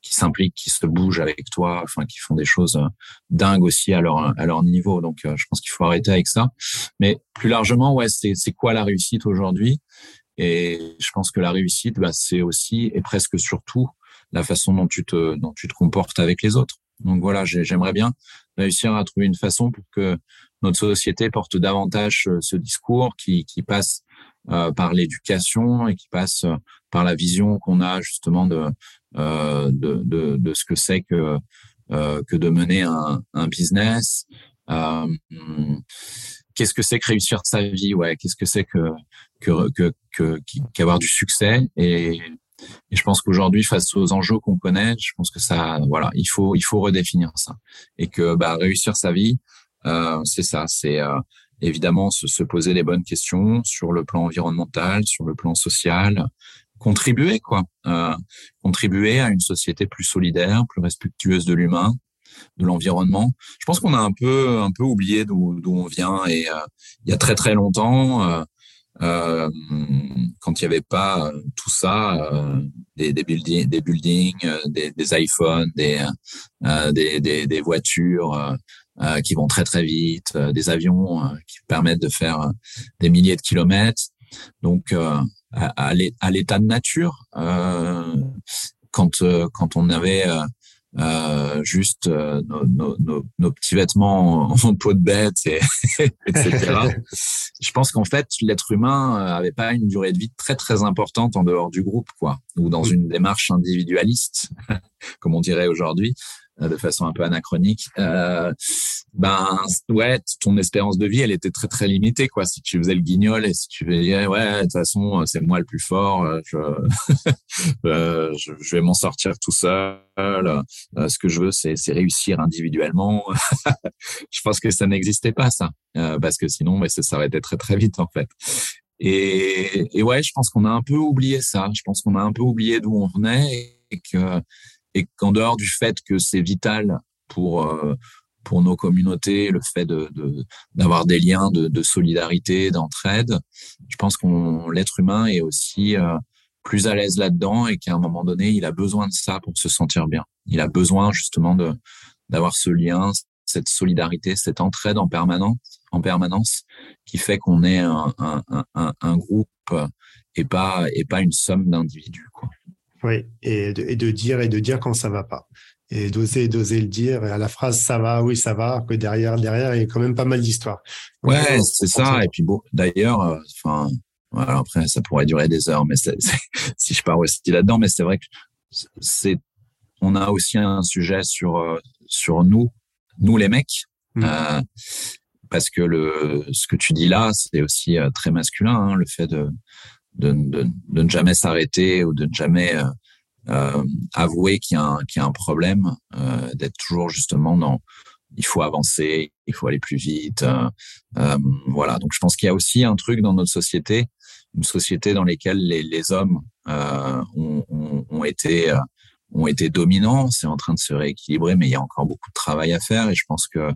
Speaker 1: qui s'impliquent, qui se bougent avec toi, enfin qui font des choses euh, dingues aussi à leur à leur niveau. Donc, euh, je pense qu'il faut arrêter avec ça. Mais plus largement, ouais, c'est c'est quoi la réussite aujourd'hui? Et je pense que la réussite, bah, c'est aussi et presque surtout la façon dont tu te dont tu te comportes avec les autres. Donc voilà, j'aimerais bien réussir à trouver une façon pour que notre société porte davantage euh, ce discours qui, qui passe euh, par l'éducation et qui passe euh, par la vision qu'on a justement de, euh, de, de, de, ce que c'est que, euh, que de mener un, un business. Qu'est-ce que c'est que réussir sa vie Ouais, qu'est-ce que c'est que que que qu'avoir du succès. Et, et je pense qu'aujourd'hui face aux enjeux qu'on connaît, je pense que ça voilà, il faut il faut redéfinir ça. Et que bah réussir sa vie euh, c'est ça, c'est euh, évidemment se, se, poser les bonnes questions sur le plan environnemental, sur le plan social, contribuer quoi, euh, contribuer à une société plus solidaire, plus respectueuse de l'humain, de l'environnement. Je pense qu'on a un peu un peu oublié d'où on vient et euh, il y a très très longtemps. Euh, euh quand il n'y avait pas tout ça, des, des buildings, des, buildings, des, iPhones, des, des, des, des, voitures qui vont très très vite, des avions qui permettent de faire des milliers de kilomètres. Donc, à, à l'état de nature, quand quand on avait euh, juste euh, nos, nos, nos, nos, petits vêtements en peau de bête, et, <laughs> etc. je pense qu'en fait, l'être humain euh, avait pas une durée de vie très très importante en dehors du groupe, quoi, ou dans une démarche individualiste, <laughs> comme on dirait aujourd'hui. Euh, de façon un peu anachronique. Euh, ben ouais, ton espérance de vie, elle était très très limitée quoi. Si tu faisais le guignol et si tu disais ouais, de toute façon c'est moi le plus fort, je <laughs> je, je, vais m'en sortir tout seul. ce que je veux, c'est réussir individuellement. <laughs> je pense que ça n'existait pas ça, parce que sinon, mais ça s'arrêtait très très vite en fait. Et, et ouais, je pense qu'on a un peu oublié ça. Je pense qu'on a un peu oublié d'où on venait et que et qu'en dehors du fait que c'est vital pour euh, pour nos communautés, le fait d'avoir des liens de, de solidarité, d'entraide, je pense qu'on l'être humain est aussi euh, plus à l'aise là-dedans et qu'à un moment donné, il a besoin de ça pour se sentir bien. Il a besoin justement d'avoir ce lien, cette solidarité, cette entraide en permanence, en permanence, qui fait qu'on est un, un, un, un, groupe et pas et pas une somme d'individus. Quoi.
Speaker 2: Oui, et de, et de, dire et de dire quand ça va pas. Et d'oser, d'oser le dire. Et à la phrase ça va, oui, ça va, que derrière, derrière, il y a quand même pas mal d'histoires.
Speaker 1: Ouais, c'est ça. Et puis bon, d'ailleurs, euh, enfin, voilà, après, ça pourrait durer des heures, mais <laughs> si je pars aussi là-dedans, mais c'est vrai que c'est, on a aussi un sujet sur, euh, sur nous, nous les mecs. Mmh. Euh, parce que le, ce que tu dis là, c'est aussi euh, très masculin, hein, le fait de, de, de, ne jamais s'arrêter ou de ne jamais euh, euh avouer qu'il y, y, a un problème, euh, d'être toujours justement dans il faut avancer, il faut aller plus vite. Euh, voilà, donc je pense qu'il y a aussi un truc dans notre société, une société dans laquelle les, les hommes ont, ont, ont, été ont été dominants, c'est en train de se rééquilibrer, mais il y a encore beaucoup de travail à faire. Et je pense que euh,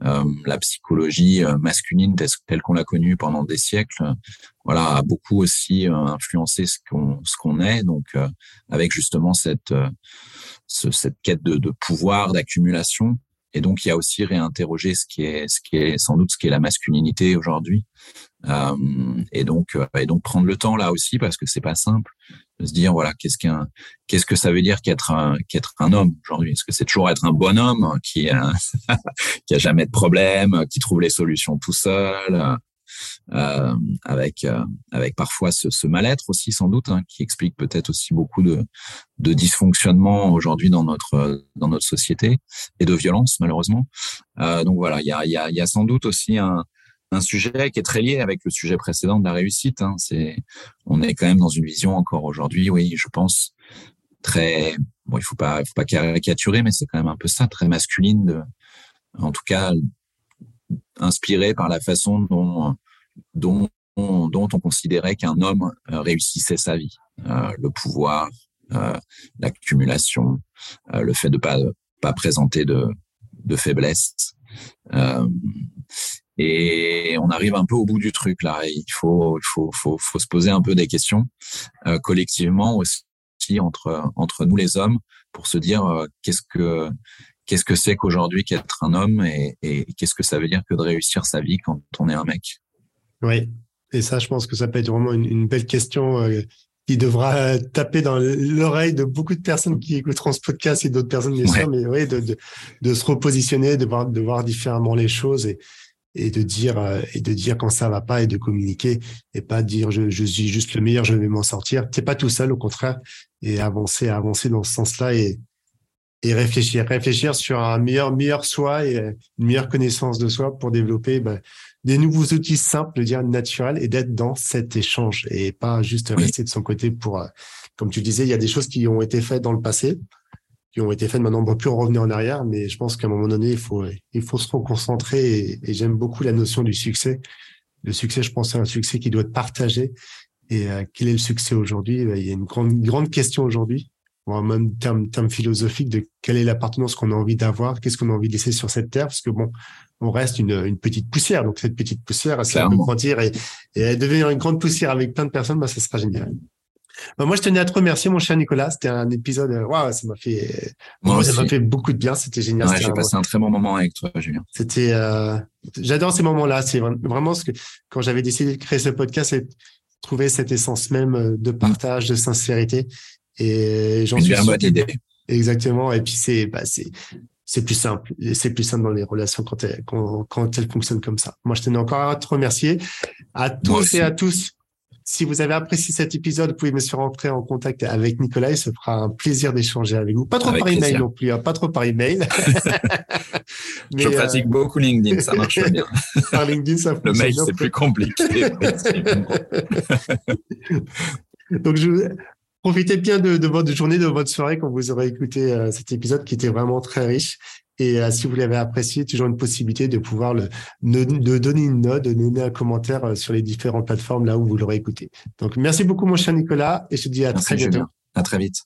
Speaker 1: la psychologie euh, masculine telle qu'on l'a connue pendant des siècles, voilà, a beaucoup aussi euh, influencé ce qu'on ce qu'on est. Donc, avec justement cette cette quête de, de pouvoir, d'accumulation, et donc, il y a aussi réinterroger ce qui est, ce qui est sans doute ce qui est la masculinité aujourd'hui. Euh, et donc, euh, et donc prendre le temps là aussi parce que c'est pas simple de se dire voilà qu'est-ce qu'un, qu'est-ce que ça veut dire qu'être un, qu'être un homme aujourd'hui? Est-ce que c'est toujours être un bonhomme qui a, <laughs> qui a jamais de problème, qui trouve les solutions tout seul, euh, avec euh, avec parfois ce, mal-être aussi sans doute hein, qui explique peut-être aussi beaucoup de de dysfonctionnement aujourd'hui dans notre dans notre société et de violence malheureusement. Euh, donc voilà, il y a y a, y a sans doute aussi un sujet qui est très lié avec le sujet précédent de la réussite. Hein. C'est, on est quand même dans une vision encore aujourd'hui, oui, je pense très, bon, il faut pas, faut pas caricaturer, mais c'est quand même un peu ça, très masculine, en tout cas inspiré par la façon dont dont, on considérait qu'un homme euh, réussissait sa vie. Euh, le pouvoir, euh, l'accumulation, le fait de pas pas présenter de, de faiblesse. et on arrive un peu au bout du truc là. Il faut, il faut, faut, faut se poser un peu des questions collectivement aussi entre entre nous les hommes pour se dire qu'est-ce que qu'est-ce que c'est qu'aujourd'hui qu'être un homme et, et qu'est-ce que ça veut dire que de réussir sa vie quand on est un mec?
Speaker 2: Oui, et ça, je pense que ça peut être vraiment une, belle question euh, qui devra taper dans l'oreille de beaucoup de personnes qui écouteront ce podcast et d'autres personnes, bien sûr, mais oui, de, de, de, se repositionner, de voir, de voir différemment les choses et, et de dire euh, et de dire quand ça va pas et de communiquer et pas dire je, je suis juste le meilleur, je vais m'en sortir. T'es pas tout seul, au contraire, et avancer, avancer dans ce sens-là et et réfléchir, réfléchir sur un meilleur meilleur soi et une meilleure connaissance de soi pour développer ben, des nouveaux outils simples, de dire naturels, et d'être dans cet échange et pas juste rester de son côté pour, euh, comme tu disais, il y a des choses qui ont été faites dans le passé, qui ont été faites maintenant, on ne peut plus revenir en arrière, mais je pense qu'à un moment donné, il faut, il faut se reconcentrer et, et j'aime beaucoup la notion du succès. Le succès, je pense, c'est un succès qui doit être partagé. Et euh, quel est le succès aujourd'hui? Ben, Il y a une grande, grande question aujourd'hui, ou même terme, terme philosophique de quelle est l'appartenance qu'on a envie d'avoir, qu'est-ce qu'on a envie de laisser sur cette terre, parce que bon, on reste une, une petite poussière. Donc cette petite poussière, elle peut grandir et, et devenir une grande poussière avec plein de personnes, bah, ça sera génial. Bah, moi, je tenais à te remercier, mon cher Nicolas. C'était un épisode, euh, waouh, ça m'a fait, moi ça m'a fait beaucoup de bien. C'était génial.
Speaker 1: Ouais, j'ai passé un très bon moment avec toi, Julien.
Speaker 2: C'était, euh, j'adore ces moments-là. C'est vraiment ce que, quand j'avais décidé de créer ce podcast, c'est trouver cette essence même euh, de partage, de sincérité. Et
Speaker 1: j'en suis sûr. idée.
Speaker 2: Exactement. Et puis c'est, bah, c'est, c'est plus simple. C'est plus simple dans les relations quand, quand, quand elles fonctionnent comme ça. Moi, je tenais encore à te remercier à tous et à tous Si vous avez apprécié cet épisode, vous pouvez me faire en contact avec Nicolas. Il se fera un plaisir d'échanger avec vous. Pas trop par email non plus, hein, pas trop par email. <laughs> <laughs>
Speaker 1: je pratique beaucoup LinkedIn, ça marche bien. <laughs>
Speaker 2: par LinkedIn, ça
Speaker 1: Le mail, c'est plus compliqué.
Speaker 2: Donc, je, profitez bien de, votre journée, de votre soirée quand vous aurez écouté euh, cet épisode qui était vraiment très riche. Et euh, si vous l'avez apprécié, toujours une possibilité de pouvoir le, de donner une note, de donner un commentaire euh, sur les différentes plateformes là où vous l'aurez écouté. Donc, merci beaucoup, mon cher Nicolas, et je te dis à très bientôt.
Speaker 1: À très vite.